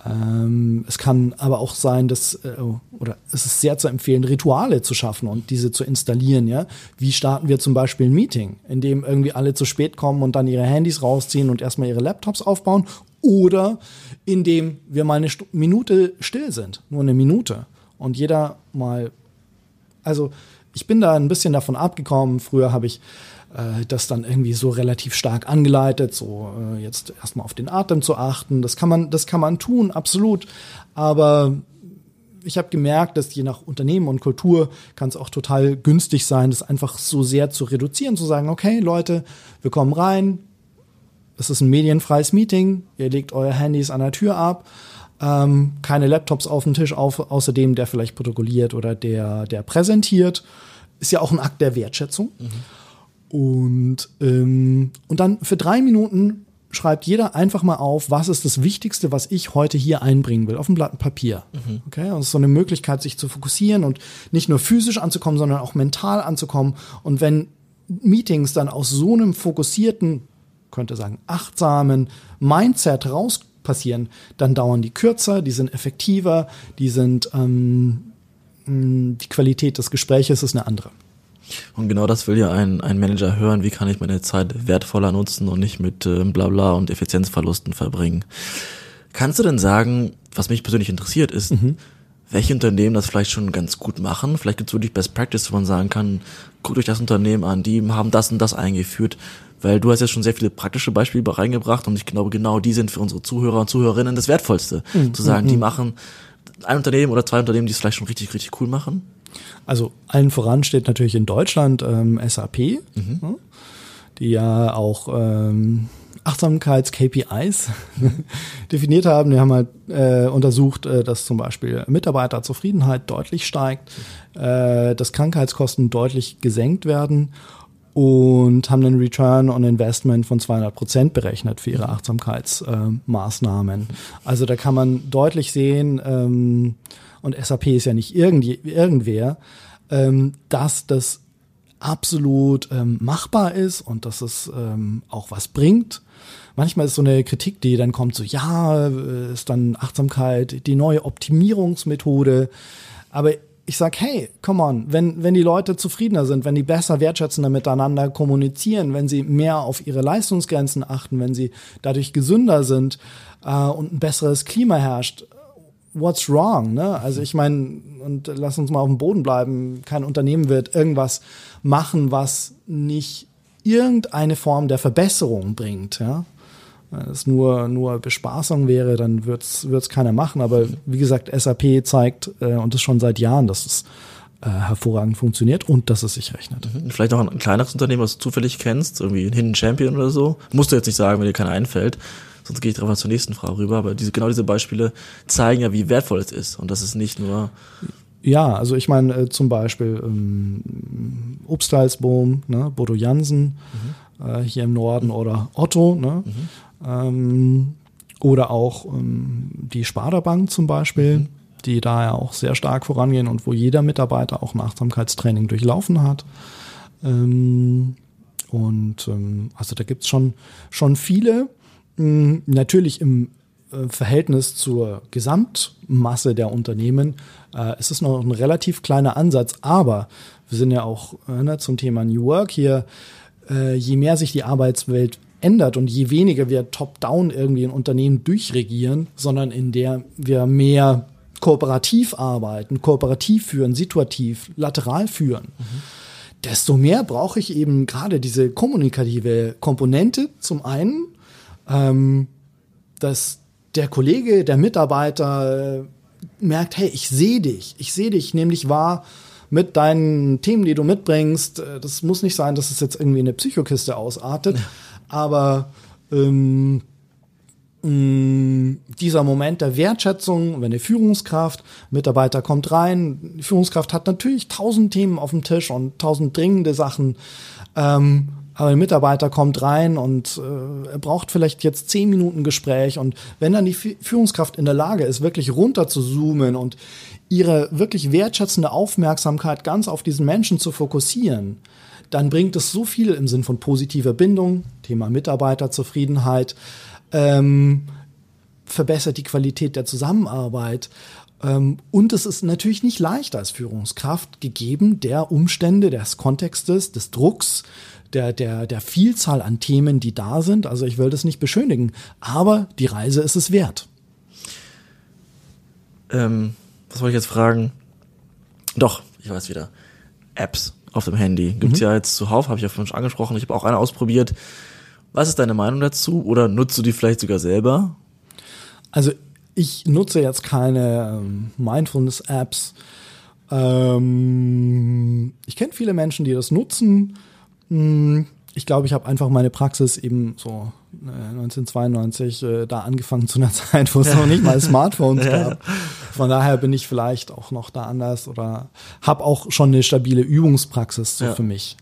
Speaker 4: Ähm, es kann aber auch sein, dass, äh, oder es ist sehr zu empfehlen, Rituale zu schaffen und diese zu installieren, ja. Wie starten wir zum Beispiel ein Meeting, in dem irgendwie alle zu spät kommen und dann ihre Handys rausziehen und erstmal ihre Laptops aufbauen oder indem wir mal eine Minute still sind, nur eine Minute und jeder mal, also ich bin da ein bisschen davon abgekommen. Früher habe ich äh, das dann irgendwie so relativ stark angeleitet, so äh, jetzt erstmal auf den Atem zu achten. Das kann man, das kann man tun, absolut. Aber ich habe gemerkt, dass je nach Unternehmen und Kultur kann es auch total günstig sein, das einfach so sehr zu reduzieren, zu sagen, okay, Leute, wir kommen rein, es ist ein medienfreies Meeting, ihr legt eure Handys an der Tür ab, ähm, keine Laptops auf dem Tisch, auf, außerdem der vielleicht protokolliert oder der, der präsentiert. Ist ja auch ein Akt der Wertschätzung. Mhm. Und, ähm, und dann für drei Minuten schreibt jeder einfach mal auf, was ist das Wichtigste, was ich heute hier einbringen will, auf dem Blatt Papier. Mhm. Okay, es ist so eine Möglichkeit, sich zu fokussieren und nicht nur physisch anzukommen, sondern auch mental anzukommen. Und wenn Meetings dann aus so einem fokussierten, könnte sagen, achtsamen Mindset raus passieren, dann dauern die kürzer, die sind effektiver, die sind ähm, die Qualität des Gespräches ist eine andere.
Speaker 2: Und genau das will ja ein, ein Manager hören. Wie kann ich meine Zeit wertvoller nutzen und nicht mit äh, Blabla und Effizienzverlusten verbringen? Kannst du denn sagen, was mich persönlich interessiert ist, mhm. welche Unternehmen das vielleicht schon ganz gut machen? Vielleicht gibt es wirklich Best Practice, wo man sagen kann, guckt euch das Unternehmen an, die haben das und das eingeführt. Weil du hast ja schon sehr viele praktische Beispiele reingebracht und ich glaube, genau die sind für unsere Zuhörer und Zuhörerinnen das Wertvollste. Mhm. Zu sagen, die mhm. machen ein Unternehmen oder zwei Unternehmen, die es vielleicht schon richtig, richtig cool machen
Speaker 4: also allen voran steht natürlich in Deutschland ähm, SAP, mhm. ja, die ja auch ähm, Achtsamkeits-KPIs definiert haben. Die haben halt äh, untersucht, äh, dass zum Beispiel Mitarbeiterzufriedenheit deutlich steigt, äh, dass Krankheitskosten deutlich gesenkt werden und haben einen Return on Investment von 200 Prozent berechnet für ihre. Achtsamkeitsmaßnahmen. also da kann man deutlich sehen, ähm, und SAP ist ja nicht irgendwie, irgendwer, ähm, dass das absolut ähm, machbar ist und dass es ähm, auch was bringt. Manchmal ist so eine Kritik, die dann kommt, so ja, äh, ist dann Achtsamkeit die neue Optimierungsmethode. Aber ich sag, hey, come on, wenn, wenn die Leute zufriedener sind, wenn die besser wertschätzender miteinander kommunizieren, wenn sie mehr auf ihre Leistungsgrenzen achten, wenn sie dadurch gesünder sind äh, und ein besseres Klima herrscht, what's wrong? Ne? Also ich meine, und lass uns mal auf dem Boden bleiben, kein Unternehmen wird irgendwas machen, was nicht irgendeine Form der Verbesserung bringt. Ja? Wenn es nur, nur Bespaßung wäre, dann wird es keiner machen. Aber wie gesagt, SAP zeigt, äh, und das schon seit Jahren, dass es äh, hervorragend funktioniert und dass es sich rechnet.
Speaker 2: Mhm. Vielleicht noch ein kleineres Unternehmen, was du zufällig kennst, irgendwie ein Hidden Champion oder so. Musst du jetzt nicht sagen, wenn dir keiner einfällt. Sonst gehe ich drauf zur nächsten Frage rüber. Aber diese, genau diese Beispiele zeigen ja, wie wertvoll es ist. Und das ist nicht nur.
Speaker 4: Ja, also ich meine äh, zum Beispiel ähm, Obstalsboom, ne, Bodo Jansen mhm. äh, hier im Norden oder Otto, ne? Mhm. Ähm, oder auch ähm, die Sparda-Bank zum Beispiel, mhm. die da ja auch sehr stark vorangehen und wo jeder Mitarbeiter auch ein Achtsamkeitstraining durchlaufen hat. Ähm, und ähm, also da gibt's schon, schon viele. Hm, natürlich im äh, Verhältnis zur Gesamtmasse der Unternehmen äh, ist es noch ein relativ kleiner Ansatz, aber wir sind ja auch äh, ne, zum Thema New Work hier, äh, je mehr sich die Arbeitswelt ändert und je weniger wir top-down irgendwie ein Unternehmen durchregieren, sondern in der wir mehr kooperativ arbeiten, kooperativ führen, situativ, lateral führen. Mhm. Desto mehr brauche ich eben gerade diese kommunikative Komponente zum einen ähm, dass der Kollege, der Mitarbeiter äh, merkt, hey, ich sehe dich, ich sehe dich nämlich wahr mit deinen Themen, die du mitbringst. Äh, das muss nicht sein, dass es jetzt irgendwie eine Psychokiste ausartet, ja. Aber ähm, dieser Moment der Wertschätzung, wenn die Führungskraft, Mitarbeiter kommt rein, die Führungskraft hat natürlich tausend Themen auf dem Tisch und tausend dringende Sachen. Ähm, aber ein Mitarbeiter kommt rein und äh, er braucht vielleicht jetzt zehn Minuten Gespräch und wenn dann die Führungskraft in der Lage ist, wirklich runter zu zoomen und ihre wirklich wertschätzende Aufmerksamkeit ganz auf diesen Menschen zu fokussieren, dann bringt es so viel im Sinn von positiver Bindung, Thema Mitarbeiterzufriedenheit, ähm, verbessert die Qualität der Zusammenarbeit. Ähm, und es ist natürlich nicht leicht als Führungskraft gegeben der Umstände, des Kontextes, des Drucks, der, der, der Vielzahl an Themen, die da sind. Also ich will das nicht beschönigen, aber die Reise ist es wert.
Speaker 2: Ähm, was wollte ich jetzt fragen? Doch, ich weiß wieder. Apps auf dem Handy. Gibt's mhm. ja jetzt zuhauf, habe ich ja vorhin schon angesprochen. Ich habe auch eine ausprobiert. Was ist deine Meinung dazu? Oder nutzt du die vielleicht sogar selber?
Speaker 4: Also ich nutze jetzt keine ähm, Mindfulness-Apps. Ähm, ich kenne viele Menschen, die das nutzen. Hm, ich glaube, ich habe einfach meine Praxis eben so äh, 1992 äh, da angefangen zu einer Zeit, wo es noch nicht mal Smartphones gab. Von daher bin ich vielleicht auch noch da anders oder habe auch schon eine stabile Übungspraxis so ja. für mich.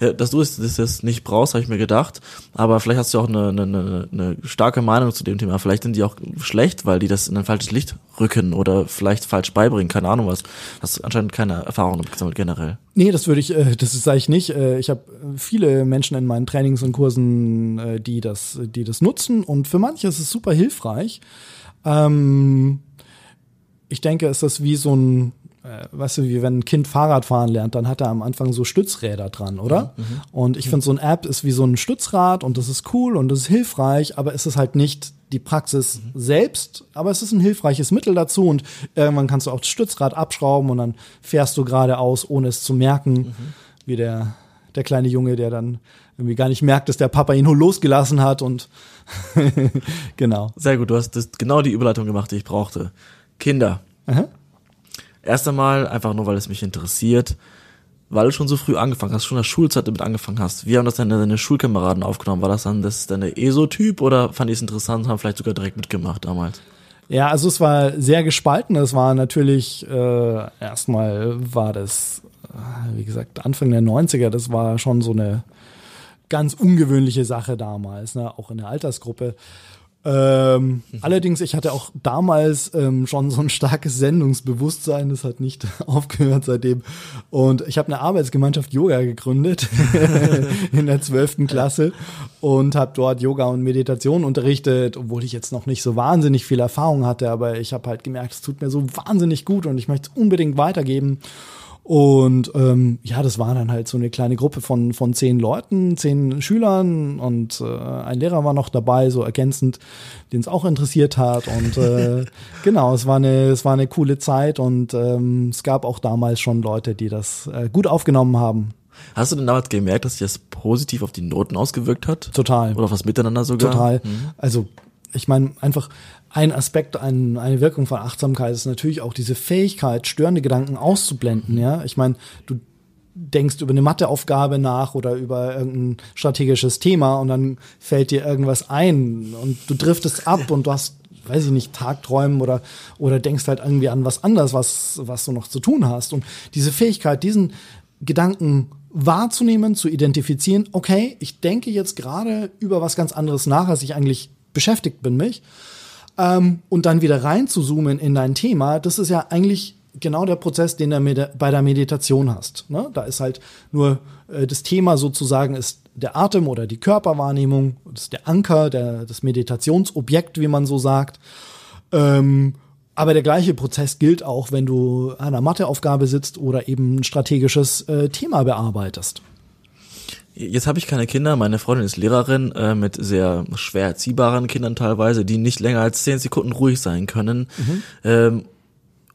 Speaker 2: Ja, dass du es das, das nicht brauchst, habe ich mir gedacht. Aber vielleicht hast du auch eine, eine, eine starke Meinung zu dem Thema. Vielleicht sind die auch schlecht, weil die das in ein falsches Licht rücken oder vielleicht falsch beibringen. Keine Ahnung was. Hast du anscheinend keine Erfahrung damit gesammelt generell.
Speaker 4: Nee, das würde ich, äh, das sage ich nicht. Äh, ich habe viele Menschen in meinen Trainings und Kursen, äh, die das, die das nutzen und für manche ist es super hilfreich. Ähm, ich denke, es ist wie so ein äh, weißt du, wie wenn ein Kind Fahrrad fahren lernt, dann hat er am Anfang so Stützräder dran, oder? Mhm. Und ich finde, so ein App ist wie so ein Stützrad und das ist cool und das ist hilfreich, aber es ist halt nicht die Praxis mhm. selbst, aber es ist ein hilfreiches Mittel dazu und irgendwann kannst du auch das Stützrad abschrauben und dann fährst du geradeaus, ohne es zu merken, mhm. wie der, der kleine Junge, der dann irgendwie gar nicht merkt, dass der Papa ihn nur losgelassen hat und genau.
Speaker 2: Sehr gut, du hast das, genau die Überleitung gemacht, die ich brauchte. Kinder. Aha. Erst einmal, einfach nur, weil es mich interessiert, weil du schon so früh angefangen hast, schon in der Schulzeit damit angefangen hast. Wie haben das deine, deine Schulkameraden aufgenommen? War das dann das deine ESO-Typ oder fand die es interessant und haben vielleicht sogar direkt mitgemacht damals?
Speaker 4: Ja, also es war sehr gespalten. Es war natürlich, äh, erstmal war das, äh, wie gesagt, Anfang der 90er, das war schon so eine ganz ungewöhnliche Sache damals, ne? auch in der Altersgruppe. Ähm, mhm. Allerdings, ich hatte auch damals ähm, schon so ein starkes Sendungsbewusstsein, das hat nicht aufgehört seitdem. Und ich habe eine Arbeitsgemeinschaft Yoga gegründet in der zwölften Klasse und habe dort Yoga und Meditation unterrichtet, obwohl ich jetzt noch nicht so wahnsinnig viel Erfahrung hatte, aber ich habe halt gemerkt, es tut mir so wahnsinnig gut und ich möchte es unbedingt weitergeben. Und ähm, ja, das war dann halt so eine kleine Gruppe von, von zehn Leuten, zehn Schülern und äh, ein Lehrer war noch dabei, so ergänzend, den es auch interessiert hat. Und äh, genau, es war eine, es war eine coole Zeit und ähm, es gab auch damals schon Leute, die das äh, gut aufgenommen haben.
Speaker 2: Hast du denn damals gemerkt, dass sich das positiv auf die Noten ausgewirkt hat?
Speaker 4: Total.
Speaker 2: Oder auf das Miteinander sogar?
Speaker 4: Total. Mhm. Also ich meine, einfach ein Aspekt, ein, eine Wirkung von Achtsamkeit ist natürlich auch diese Fähigkeit, störende Gedanken auszublenden. Ja, ich meine, du denkst über eine Matheaufgabe nach oder über irgendein strategisches Thema und dann fällt dir irgendwas ein und du driftest ab und du hast weiß ich nicht, Tagträumen oder, oder denkst halt irgendwie an was anderes, was, was du noch zu tun hast. Und diese Fähigkeit, diesen Gedanken wahrzunehmen, zu identifizieren, okay, ich denke jetzt gerade über was ganz anderes nach, als ich eigentlich beschäftigt bin mich. Ähm, und dann wieder rein zu zoomen in dein Thema, das ist ja eigentlich genau der Prozess, den du bei der Meditation hast. Ne? Da ist halt nur äh, das Thema sozusagen ist der Atem oder die Körperwahrnehmung, das ist der Anker, der, das Meditationsobjekt, wie man so sagt. Ähm, aber der gleiche Prozess gilt auch, wenn du an einer Matheaufgabe sitzt oder eben ein strategisches äh, Thema bearbeitest.
Speaker 2: Jetzt habe ich keine Kinder. Meine Freundin ist Lehrerin äh, mit sehr schwer erziehbaren Kindern teilweise, die nicht länger als zehn Sekunden ruhig sein können. Mhm. Ähm,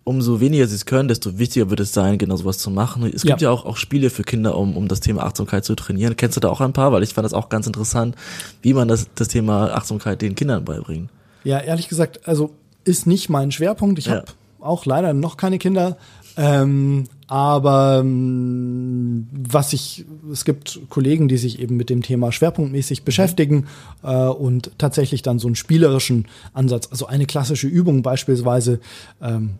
Speaker 2: umso weniger sie es können, desto wichtiger wird es sein, genau sowas zu machen. Es gibt ja, ja auch, auch Spiele für Kinder, um, um das Thema Achtsamkeit zu trainieren. Kennst du da auch ein paar? Weil ich fand das auch ganz interessant, wie man das, das Thema Achtsamkeit den Kindern beibringt.
Speaker 4: Ja, ehrlich gesagt, also ist nicht mein Schwerpunkt. Ich ja. habe auch leider noch keine Kinder. Ähm, aber ähm, was ich, es gibt Kollegen, die sich eben mit dem Thema schwerpunktmäßig beschäftigen äh, und tatsächlich dann so einen spielerischen Ansatz, also eine klassische Übung beispielsweise, ähm,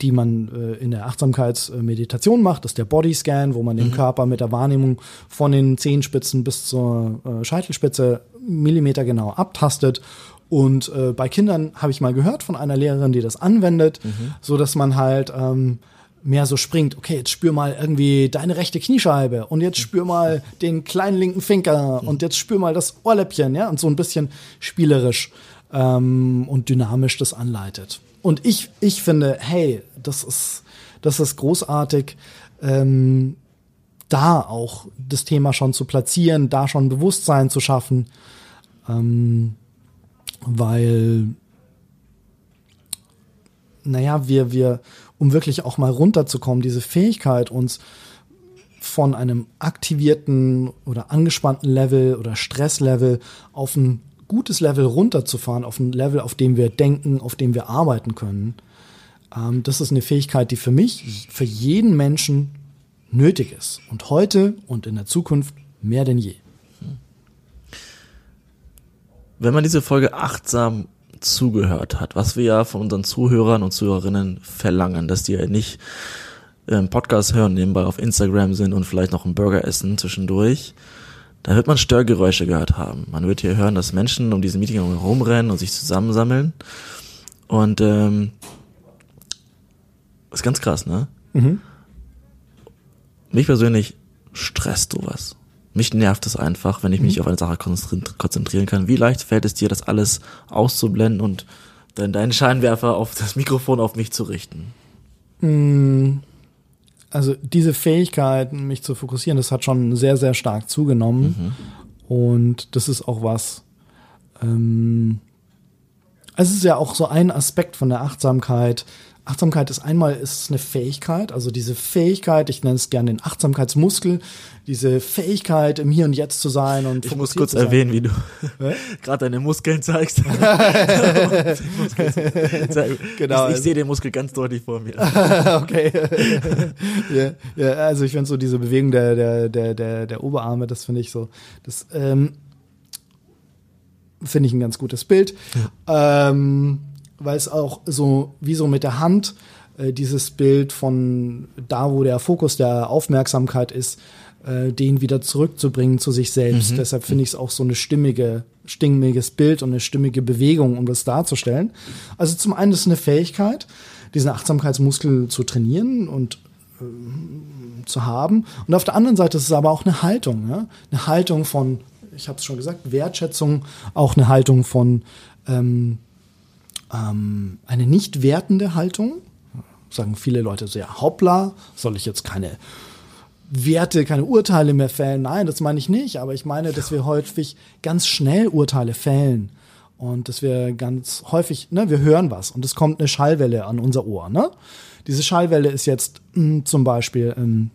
Speaker 4: die man äh, in der Achtsamkeitsmeditation macht, ist der Bodyscan, wo man den Körper mit der Wahrnehmung von den Zehenspitzen bis zur äh, Scheitelspitze Millimeter genau abtastet. Und äh, bei Kindern habe ich mal gehört von einer Lehrerin, die das anwendet, so dass man halt ähm, mehr so springt, okay, jetzt spür mal irgendwie deine rechte Kniescheibe und jetzt spür mal den kleinen linken Finger und jetzt spür mal das Ohrläppchen, ja, und so ein bisschen spielerisch ähm, und dynamisch das anleitet. Und ich, ich finde, hey, das ist, das ist großartig, ähm, da auch das Thema schon zu platzieren, da schon Bewusstsein zu schaffen, ähm, weil naja, wir, wir, um wirklich auch mal runterzukommen, diese Fähigkeit, uns von einem aktivierten oder angespannten Level oder Stresslevel auf ein gutes Level runterzufahren, auf ein Level, auf dem wir denken, auf dem wir arbeiten können. Ähm, das ist eine Fähigkeit, die für mich, für jeden Menschen nötig ist. Und heute und in der Zukunft mehr denn je.
Speaker 2: Wenn man diese Folge achtsam zugehört hat, was wir ja von unseren Zuhörern und Zuhörerinnen verlangen, dass die ja nicht ähm, Podcast hören, nebenbei auf Instagram sind und vielleicht noch einen Burger essen zwischendurch, da wird man Störgeräusche gehört haben. Man wird hier hören, dass Menschen um diesen Meeting herumrennen und sich zusammensammeln. Und ähm, ist ganz krass, ne? Mich persönlich stresst sowas. Mich nervt es einfach, wenn ich mich auf eine Sache konzentri- konzentrieren kann. Wie leicht fällt es dir, das alles auszublenden und dann deinen Scheinwerfer auf das Mikrofon auf mich zu richten?
Speaker 4: Also diese Fähigkeit, mich zu fokussieren, das hat schon sehr, sehr stark zugenommen. Und das ist auch was. Ähm, es ist ja auch so ein Aspekt von der Achtsamkeit. Achtsamkeit ist einmal ist eine Fähigkeit, also diese Fähigkeit, ich nenne es gerne den Achtsamkeitsmuskel, diese Fähigkeit im Hier und Jetzt zu sein und
Speaker 2: Ich muss kurz erwähnen, wie du gerade deine Muskeln zeigst.
Speaker 4: Genau,
Speaker 2: Ich, ich
Speaker 4: also-
Speaker 2: sehe den Muskel ganz deutlich vor mir.
Speaker 4: okay. ja, ja, also ich finde so diese Bewegung der, der, der, der, der Oberarme, das finde ich so, das ähm, finde ich ein ganz gutes Bild. Ähm, weil es auch so, wie so mit der Hand, äh, dieses Bild von da, wo der Fokus der Aufmerksamkeit ist, äh, den wieder zurückzubringen zu sich selbst. Deshalb finde ich es auch so eine stimmige, stimmiges Bild und eine stimmige Bewegung, um das darzustellen. Also zum einen ist es eine Fähigkeit, diesen Achtsamkeitsmuskel zu trainieren und ähm, zu haben. Und auf der anderen Seite ist es aber auch eine Haltung, ja? eine Haltung von, ich habe es schon gesagt, Wertschätzung, auch eine Haltung von ähm, ähm, eine nicht wertende Haltung. Sagen viele Leute so, ja, hoppla, soll ich jetzt keine Werte, keine Urteile mehr fällen? Nein, das meine ich nicht, aber ich meine, dass wir häufig ganz schnell Urteile fällen. Und dass wir ganz häufig, ne, wir hören was und es kommt eine Schallwelle an unser Ohr, ne? Diese Schallwelle ist jetzt mh, zum Beispiel, ähm,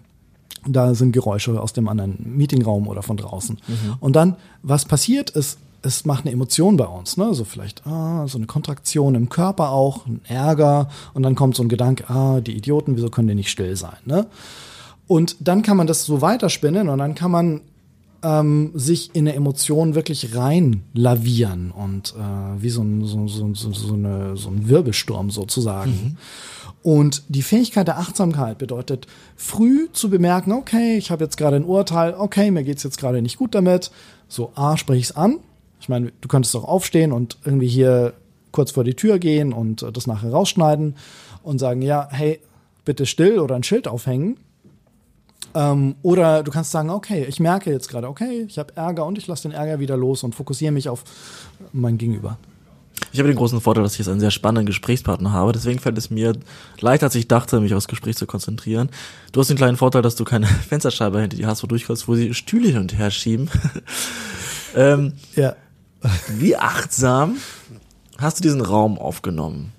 Speaker 4: da sind Geräusche aus dem anderen Meetingraum oder von draußen. Und dann, was passiert ist, es macht eine Emotion bei uns, ne? So vielleicht, ah, so eine Kontraktion im Körper auch, ein Ärger und dann kommt so ein Gedanke, ah, die Idioten, wieso können die nicht still sein, ne? Und dann kann man das so weiterspinnen und dann kann man ähm, sich in eine Emotion wirklich rein lavieren und äh, wie so ein, so, so, so, eine, so ein Wirbelsturm sozusagen. Und die Fähigkeit der Achtsamkeit bedeutet, früh zu bemerken, okay, ich habe jetzt gerade ein Urteil, okay, mir geht's jetzt gerade nicht gut damit. So, A, spreche ich es an. Ich meine, du könntest doch aufstehen und irgendwie hier kurz vor die Tür gehen und äh, das nachher rausschneiden und sagen, ja, hey, bitte still oder ein Schild aufhängen. Ähm, oder du kannst sagen, okay, ich merke jetzt gerade, okay, ich habe Ärger und ich lasse den Ärger wieder los und fokussiere mich auf mein Gegenüber.
Speaker 2: Ich habe den großen Vorteil, dass ich jetzt einen sehr spannenden Gesprächspartner habe. Deswegen fällt es mir leichter, als ich dachte, mich aufs Gespräch zu konzentrieren. Du hast den kleinen Vorteil, dass du keine Fensterscheibe hinter dir hast, wo du durchkommst, wo sie Stühle hin und her schieben. ähm,
Speaker 4: Ja.
Speaker 2: Wie achtsam hast du diesen Raum aufgenommen?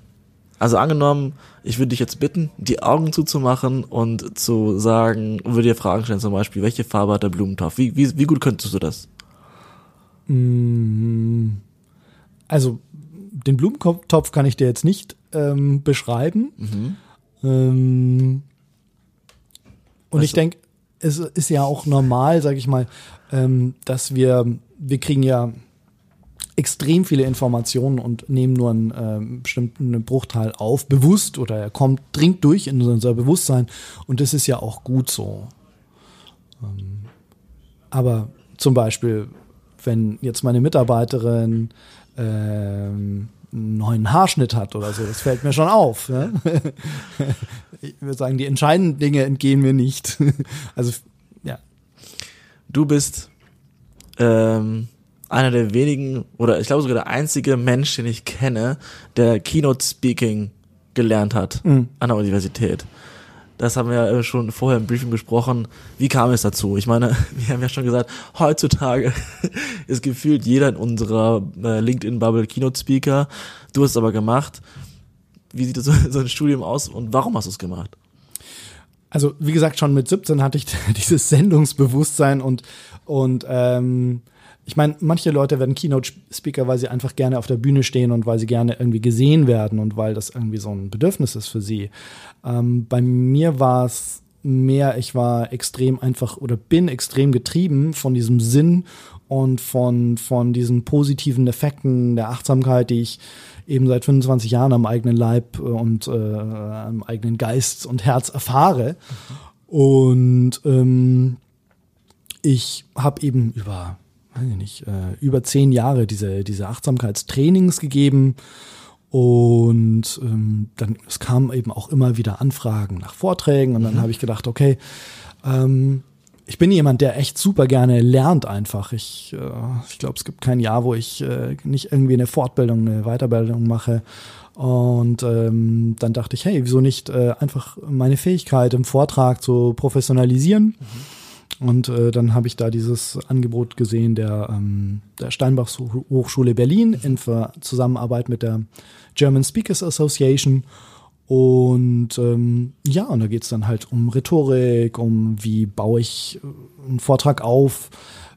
Speaker 2: Also angenommen, ich würde dich jetzt bitten, die Augen zuzumachen und zu sagen, und würde dir Fragen stellen, zum Beispiel, welche Farbe hat der Blumentopf? Wie, wie, wie gut könntest du das?
Speaker 4: Also den Blumentopf kann ich dir jetzt nicht ähm, beschreiben. Ähm, und ich
Speaker 2: Also-
Speaker 4: denke, es ist ja auch normal, sage ich mal, ähm, dass wir, wir kriegen ja extrem viele Informationen und nehmen nur einen äh, bestimmten Bruchteil auf, bewusst oder er kommt, dringt durch in unser Bewusstsein und das ist ja auch gut so. Ähm, aber zum Beispiel, wenn jetzt meine Mitarbeiterin ähm, einen neuen Haarschnitt hat oder so, das fällt mir schon auf. Ja? Ich würde sagen, die entscheidenden Dinge entgehen mir nicht. Also, ja.
Speaker 2: Du bist ähm, einer der wenigen oder ich glaube sogar der einzige Mensch, den ich kenne, der Keynote Speaking gelernt hat
Speaker 4: Mhm.
Speaker 2: an der Universität. Das haben wir ja schon vorher im Briefing besprochen. Wie kam es dazu? Ich meine, wir haben ja schon gesagt, heutzutage ist gefühlt jeder in unserer äh, LinkedIn-Bubble Keynote-Speaker. Du hast es aber gemacht. Wie sieht so, so ein Studium aus und warum hast du es gemacht?
Speaker 4: Also, wie gesagt, schon mit 17 hatte ich dieses Sendungsbewusstsein und, und ähm, ich meine, manche Leute werden Keynote-Speaker, weil sie einfach gerne auf der Bühne stehen und weil sie gerne irgendwie gesehen werden und weil das irgendwie so ein Bedürfnis ist für sie. Ähm, bei mir war es mehr, ich war extrem einfach oder bin extrem getrieben von diesem Sinn und von, von diesen positiven Effekten der Achtsamkeit, die ich eben seit 25 Jahren am eigenen Leib äh, und äh, am eigenen Geist und Herz erfahre. Und ähm, ich habe eben über, nicht, äh, über zehn Jahre diese, diese Achtsamkeitstrainings gegeben. Und ähm, dann es kamen eben auch immer wieder Anfragen nach Vorträgen und dann habe ich gedacht, okay, ähm, ich bin jemand, der echt super gerne lernt einfach. Ich, äh, ich glaube, es gibt kein Jahr, wo ich äh, nicht irgendwie eine Fortbildung, eine Weiterbildung mache. Und ähm, dann dachte ich, hey, wieso nicht äh, einfach meine Fähigkeit im Vortrag zu professionalisieren? Und äh, dann habe ich da dieses Angebot gesehen der, ähm, der Steinbachs Hochschule Berlin in Zusammenarbeit mit der German Speakers Association. Und ähm, ja, und da geht's dann halt um Rhetorik, um wie baue ich äh, einen Vortrag auf,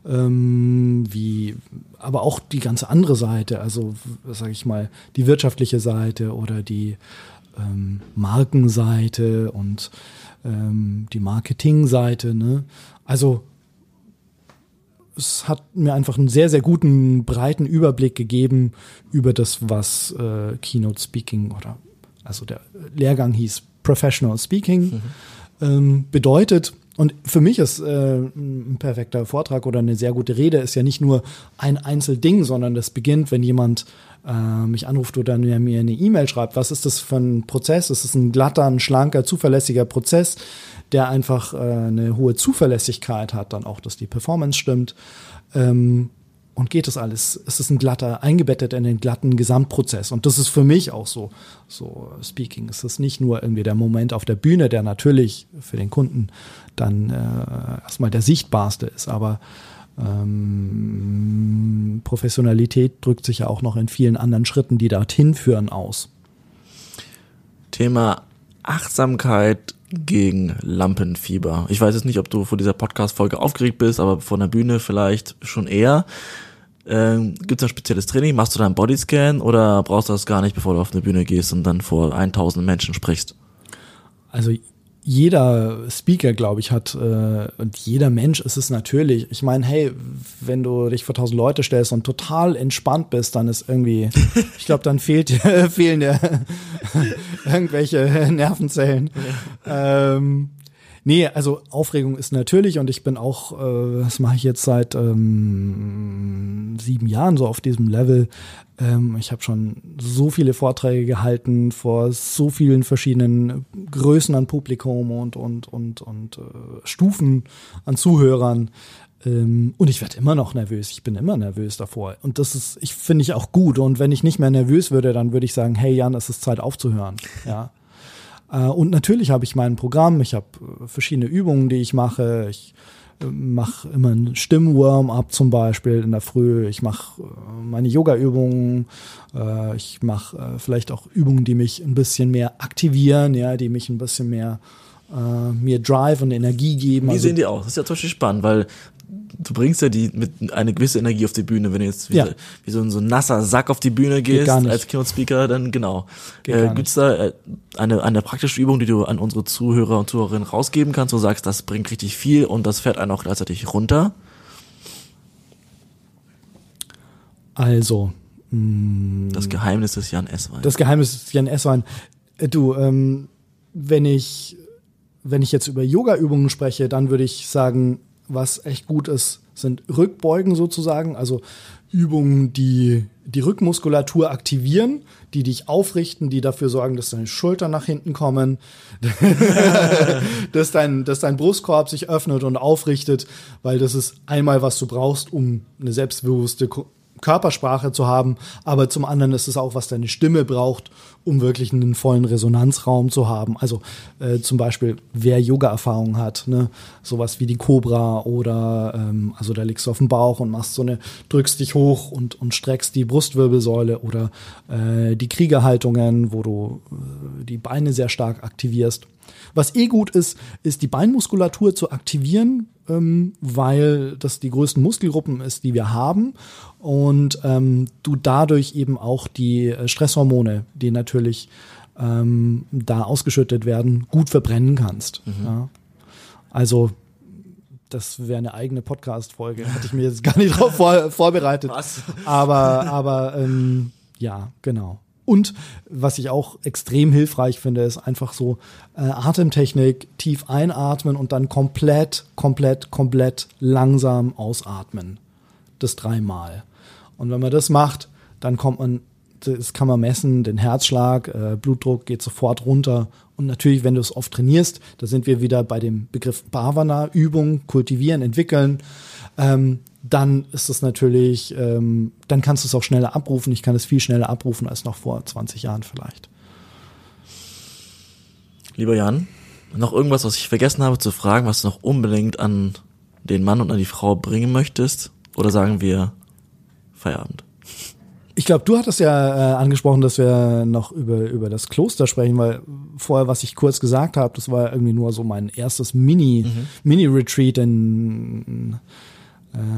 Speaker 4: ähm, wie, aber auch die ganze andere Seite, also sage ich mal, die wirtschaftliche Seite oder die ähm, Markenseite und ähm, die Marketingseite. Ne? Also es hat mir einfach einen sehr, sehr guten, breiten Überblick gegeben über das, was äh, Keynote Speaking oder also der Lehrgang hieß Professional Speaking, ähm, bedeutet. Und für mich ist äh, ein perfekter Vortrag oder eine sehr gute Rede ist ja nicht nur ein Einzelding, sondern das beginnt, wenn jemand äh, mich anruft oder mir mir eine E-Mail schreibt. Was ist das für ein Prozess? Es ist ein glatter, ein schlanker, zuverlässiger Prozess, der einfach äh, eine hohe Zuverlässigkeit hat, dann auch, dass die Performance stimmt. Ähm, und geht das alles? Es ist ein glatter, eingebettet in den glatten Gesamtprozess. Und das ist für mich auch so, so Speaking. Es ist nicht nur irgendwie der Moment auf der Bühne, der natürlich für den Kunden dann äh, erstmal der sichtbarste ist, aber ähm, Professionalität drückt sich ja auch noch in vielen anderen Schritten, die dorthin führen, aus.
Speaker 2: Thema Achtsamkeit gegen Lampenfieber. Ich weiß jetzt nicht, ob du vor dieser Podcast-Folge aufgeregt bist, aber vor der Bühne vielleicht schon eher. Ähm, Gibt es ein spezielles Training? Machst du da einen Bodyscan oder brauchst du das gar nicht, bevor du auf eine Bühne gehst und dann vor 1000 Menschen sprichst?
Speaker 4: Also jeder Speaker, glaube ich, hat äh, und jeder Mensch ist es natürlich. Ich meine, hey, wenn du dich vor tausend Leute stellst und total entspannt bist, dann ist irgendwie, ich glaube, dann fehlt dir, fehlen dir irgendwelche Nervenzellen. Ähm, nee, also Aufregung ist natürlich und ich bin auch, äh, das mache ich jetzt seit ähm, sieben Jahren so auf diesem Level. Ähm, ich habe schon so viele Vorträge gehalten vor so vielen verschiedenen Größen an Publikum und und und und äh, Stufen an Zuhörern. Ähm, und ich werde immer noch nervös. Ich bin immer nervös davor. Und das ist, ich finde ich auch gut. Und wenn ich nicht mehr nervös würde, dann würde ich sagen, hey Jan, es ist Zeit aufzuhören. Ja. Äh, Und natürlich habe ich mein Programm, ich habe äh, verschiedene Übungen, die ich mache. Ich äh, mache immer einen Stimmwarm-up zum Beispiel in der Früh. Ich mache meine Yoga-Übungen. Ich mache vielleicht auch Übungen, die mich ein bisschen mehr aktivieren, ja, die mich ein bisschen mehr mir Drive und Energie geben.
Speaker 2: Wie
Speaker 4: Also-
Speaker 2: sehen die aus? Das ist ja zum Beispiel spannend, weil du bringst ja die mit eine gewisse Energie auf die Bühne, wenn du jetzt wie,
Speaker 4: Ja.
Speaker 2: so, wie so ein so ein nasser Sack auf die Bühne gehst
Speaker 4: gar nicht.
Speaker 2: als Keynote Speaker, dann genau.
Speaker 4: Geht
Speaker 2: Äh, gibt's da äh, eine eine praktische Übung, die du an unsere Zuhörer und Zuhörerinnen rausgeben kannst, wo du sagst, das bringt richtig viel und das fährt einen auch gleichzeitig runter?
Speaker 4: Also,
Speaker 2: Das Geheimnis des Jan Esswein.
Speaker 4: das Geheimnis ist Jan Esswein. Äh, Du, ähm, wenn ich, wenn ich jetzt über Yoga-Übungen spreche, dann würde ich sagen, was echt gut ist, sind Rückbeugen sozusagen, also Übungen, die die Rückmuskulatur aktivieren, die dich aufrichten, die dafür sorgen, dass deine Schultern nach hinten kommen, dass dein, dass dein Brustkorb sich öffnet und aufrichtet, weil das ist einmal, was du brauchst, um eine selbstbewusste Körpersprache zu haben, aber zum anderen ist es auch, was deine Stimme braucht, um wirklich einen vollen Resonanzraum zu haben. Also äh, zum Beispiel, wer Yoga-Erfahrung hat, ne, sowas wie die Cobra oder ähm, also da liegst du auf dem Bauch und machst so eine, drückst dich hoch und, und streckst die Brustwirbelsäule oder äh, die Kriegerhaltungen, wo du äh, die Beine sehr stark aktivierst. Was eh gut ist, ist die Beinmuskulatur zu aktivieren, ähm, weil das die größten Muskelgruppen ist, die wir haben und ähm, du dadurch eben auch die äh, Stresshormone, die natürlich ähm, da ausgeschüttet werden, gut verbrennen kannst. Ja. Also das wäre eine eigene Podcast-Folge. Hatte ich mir jetzt gar nicht drauf vor, vorbereitet.
Speaker 2: Was?
Speaker 4: Aber, aber ähm, ja, genau. Und was ich auch extrem hilfreich finde, ist einfach so äh, Atemtechnik, tief einatmen und dann komplett, komplett, komplett langsam ausatmen. Das dreimal. Und wenn man das macht, dann kommt man, das kann man messen, den Herzschlag, äh, Blutdruck geht sofort runter. Und natürlich, wenn du es oft trainierst, da sind wir wieder bei dem Begriff Bhavana, Übung, kultivieren, entwickeln, ähm, dann ist es natürlich, ähm, dann kannst du es auch schneller abrufen. Ich kann es viel schneller abrufen als noch vor 20 Jahren vielleicht.
Speaker 2: Lieber Jan, noch irgendwas, was ich vergessen habe zu fragen, was du noch unbedingt an den Mann und an die Frau bringen möchtest? Oder sagen wir Feierabend?
Speaker 4: Ich glaube, du hattest ja äh, angesprochen, dass wir noch über, über das Kloster sprechen, weil vorher, was ich kurz gesagt habe, das war irgendwie nur so mein erstes Mini, Mini-Retreat in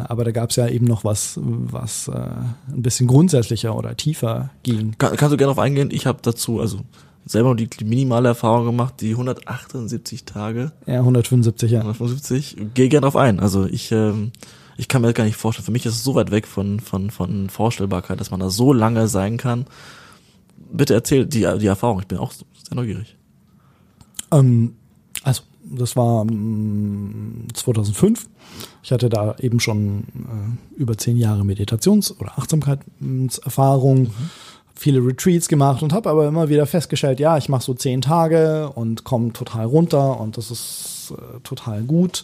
Speaker 4: aber da gab es ja eben noch was, was äh, ein bisschen grundsätzlicher oder tiefer ging.
Speaker 2: Kann, kannst du gerne darauf eingehen? Ich habe dazu also selber die, die minimale Erfahrung gemacht, die 178 Tage,
Speaker 4: Ja, 175, ja.
Speaker 2: 175. Geh gerne drauf ein. Also ich, ähm, ich kann mir das gar nicht vorstellen. Für mich ist es so weit weg von, von, von Vorstellbarkeit, dass man da so lange sein kann. Bitte erzähl die, die Erfahrung. Ich bin auch sehr neugierig.
Speaker 4: Ähm, also, das war ähm, 2005. Ich hatte da eben schon äh, über zehn Jahre Meditations- oder Achtsamkeitserfahrung, viele Retreats gemacht und habe aber immer wieder festgestellt, ja, ich mache so zehn Tage und komme total runter und das ist äh, total gut.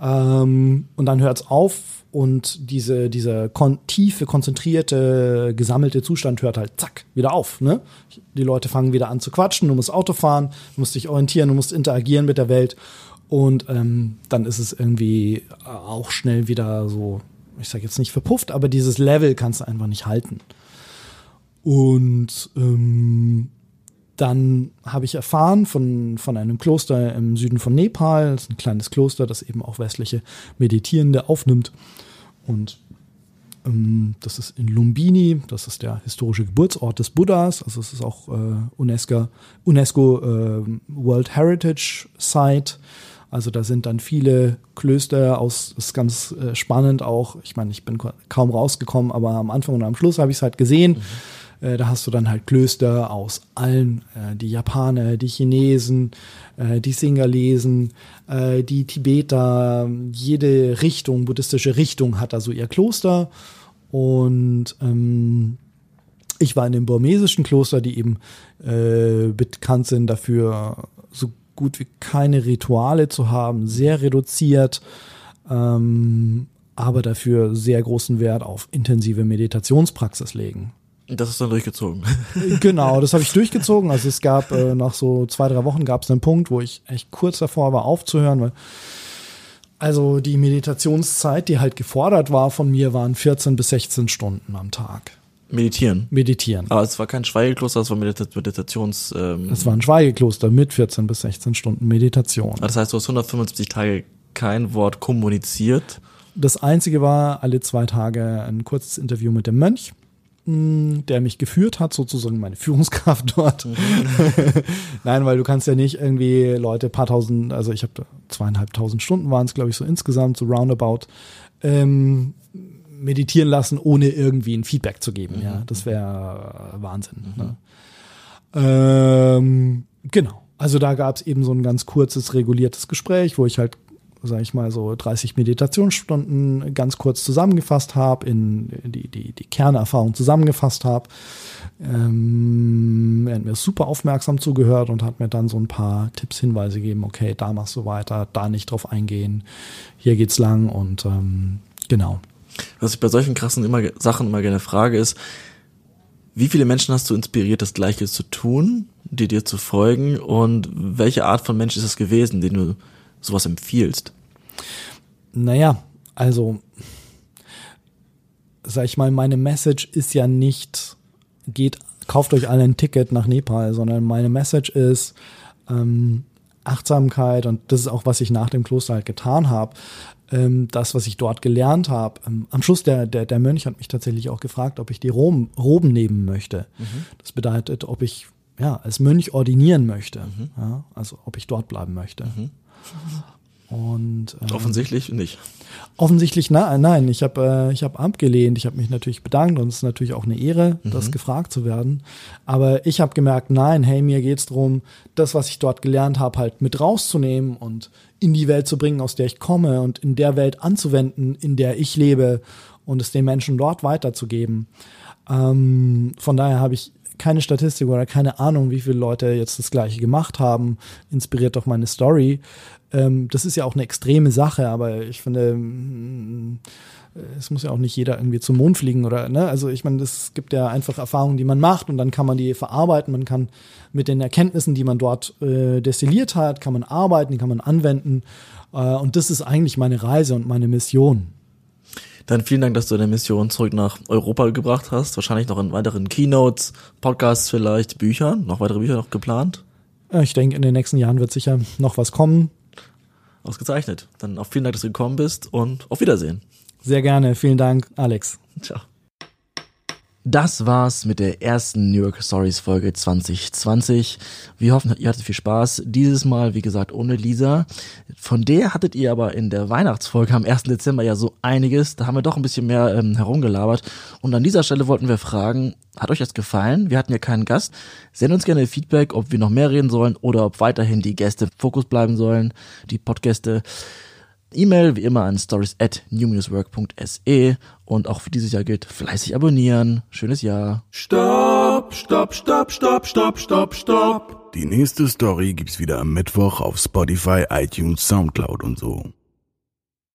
Speaker 4: Ähm, und dann hört es auf und diese, dieser kon tiefe, konzentrierte, gesammelte Zustand hört halt zack, wieder auf. Ne? Die Leute fangen wieder an zu quatschen, du musst Auto fahren, du musst dich orientieren, du musst interagieren mit der Welt. Und ähm, dann ist es irgendwie auch schnell wieder so, ich sage jetzt nicht verpufft, aber dieses Level kannst du einfach nicht halten. Und ähm, dann habe ich erfahren von, von einem Kloster im Süden von Nepal, das ist ein kleines Kloster, das eben auch westliche Meditierende aufnimmt. Und ähm, das ist in Lumbini, das ist der historische Geburtsort des Buddhas, also es ist auch äh, UNESCO, UNESCO äh, World Heritage Site. Also da sind dann viele Klöster aus, das ist ganz äh, spannend auch. Ich meine, ich bin kaum rausgekommen, aber am Anfang und am Schluss habe ich es halt gesehen. Äh, da hast du dann halt Klöster aus allen, äh, die Japaner, die Chinesen, äh, die Singalesen, äh, die Tibeter, jede Richtung, buddhistische Richtung hat also ihr Kloster. Und ähm, ich war in dem burmesischen Kloster, die eben äh, bekannt sind dafür, so gut wie keine Rituale zu haben, sehr reduziert, ähm, aber dafür sehr großen Wert auf intensive Meditationspraxis legen.
Speaker 2: Das ist dann durchgezogen.
Speaker 4: Genau, das habe ich durchgezogen. Also es gab äh, nach so zwei, drei Wochen gab es einen Punkt, wo ich echt kurz davor war aufzuhören, weil also die Meditationszeit, die halt gefordert war von mir, waren 14 bis 16 Stunden am Tag.
Speaker 2: Meditieren.
Speaker 4: Meditieren.
Speaker 2: Aber es war kein Schweigekloster, es war Medita Meditations. Ähm,
Speaker 4: Das war ein Schweigekloster mit 14 bis 16 Stunden Meditation.
Speaker 2: das heißt, du hast 175 Tage kein Wort kommuniziert.
Speaker 4: Das Einzige war alle zwei Tage ein kurzes Interview mit dem Mönch, der mich geführt hat, sozusagen meine Führungskraft dort. Nein, weil du kannst ja nicht irgendwie Leute paar tausend, also ich habe zweieinhalbtausend Stunden waren es, glaube ich, so insgesamt, so roundabout, ähm, meditieren lassen, ohne irgendwie ein Feedback zu geben. Ja, das wäre Wahnsinn. Ne? Ähm, genau. Also da gab es eben so ein ganz kurzes, reguliertes Gespräch, wo ich halt, sag ich mal, so 30 Meditationsstunden ganz kurz zusammengefasst habe, in die, die, die Kernerfahrung zusammengefasst habe. Ähm, er hat mir super aufmerksam zugehört und hat mir dann so ein paar Tipps, Hinweise gegeben, okay, da machst du weiter, da nicht drauf eingehen, hier geht's lang und ähm, genau.
Speaker 2: Was ich bei solchen krassen immer, Sachen immer gerne frage ist, wie viele Menschen hast du inspiriert, das Gleiche zu tun, die dir zu folgen und welche Art von Mensch ist es gewesen, den du sowas empfiehlst?
Speaker 4: Naja, also, sag ich mal, meine Message ist ja nicht, geht, kauft euch alle ein Ticket nach Nepal, sondern meine Message ist, ähm, Achtsamkeit und das ist auch, was ich nach dem Kloster halt getan habe. Ähm, das, was ich dort gelernt habe. Ähm, am Schluss der, der, der Mönch hat mich tatsächlich auch gefragt, ob ich die Roben, Roben nehmen möchte. Mhm. Das bedeutet, ob ich ja als Mönch ordinieren möchte. Mhm. Ja, also ob ich dort bleiben möchte. Mhm. Und
Speaker 2: ähm, offensichtlich nicht.
Speaker 4: Offensichtlich na, nein, ich habe äh, ich habe abgelehnt, ich habe mich natürlich bedankt und es ist natürlich auch eine Ehre, mhm. das gefragt zu werden, aber ich habe gemerkt, nein, hey, mir geht's drum, das was ich dort gelernt habe, halt mit rauszunehmen und in die Welt zu bringen, aus der ich komme und in der Welt anzuwenden, in der ich lebe und es den Menschen dort weiterzugeben. Ähm, von daher habe ich keine Statistik oder keine Ahnung, wie viele Leute jetzt das gleiche gemacht haben, inspiriert durch meine Story. Ähm, das ist ja auch eine extreme Sache, aber ich finde, mm, es muss ja auch nicht jeder irgendwie zum Mond fliegen oder, ne? Also ich meine, es gibt ja einfach Erfahrungen, die man macht und dann kann man die verarbeiten. Man kann mit den Erkenntnissen, die man dort äh, destilliert hat, kann man arbeiten, die kann man anwenden. Äh, und das ist eigentlich meine Reise und meine Mission.
Speaker 2: Dann vielen Dank, dass du deine Mission zurück nach Europa gebracht hast. Wahrscheinlich noch in weiteren Keynotes, Podcasts vielleicht, Büchern, noch weitere Bücher noch geplant.
Speaker 4: Ich denke, in den nächsten Jahren wird sicher noch was kommen.
Speaker 2: Ausgezeichnet. Dann auch vielen Dank, dass du gekommen bist und auf Wiedersehen.
Speaker 4: Sehr gerne. Vielen Dank, Alex.
Speaker 2: Ciao. Das war's mit der ersten New York Stories Folge 2020. Wir hoffen, ihr hattet viel Spaß. Dieses Mal, wie gesagt, ohne Lisa. Von der hattet ihr aber in der Weihnachtsfolge am 1. Dezember ja so einiges. Da haben wir doch ein bisschen mehr ähm, herumgelabert. Und an dieser Stelle wollten wir fragen, hat euch das gefallen? Wir hatten ja keinen Gast. Sendet uns gerne Feedback, ob wir noch mehr reden sollen oder ob weiterhin die Gäste Fokus bleiben sollen, die Podgäste. E-Mail wie immer an stories at new-work.se und auch für dieses Jahr gilt fleißig abonnieren. Schönes Jahr.
Speaker 3: Stopp, stopp, stopp, stopp, stopp, stopp, stopp. Die nächste Story gibt's wieder am Mittwoch auf Spotify, iTunes, Soundcloud und so.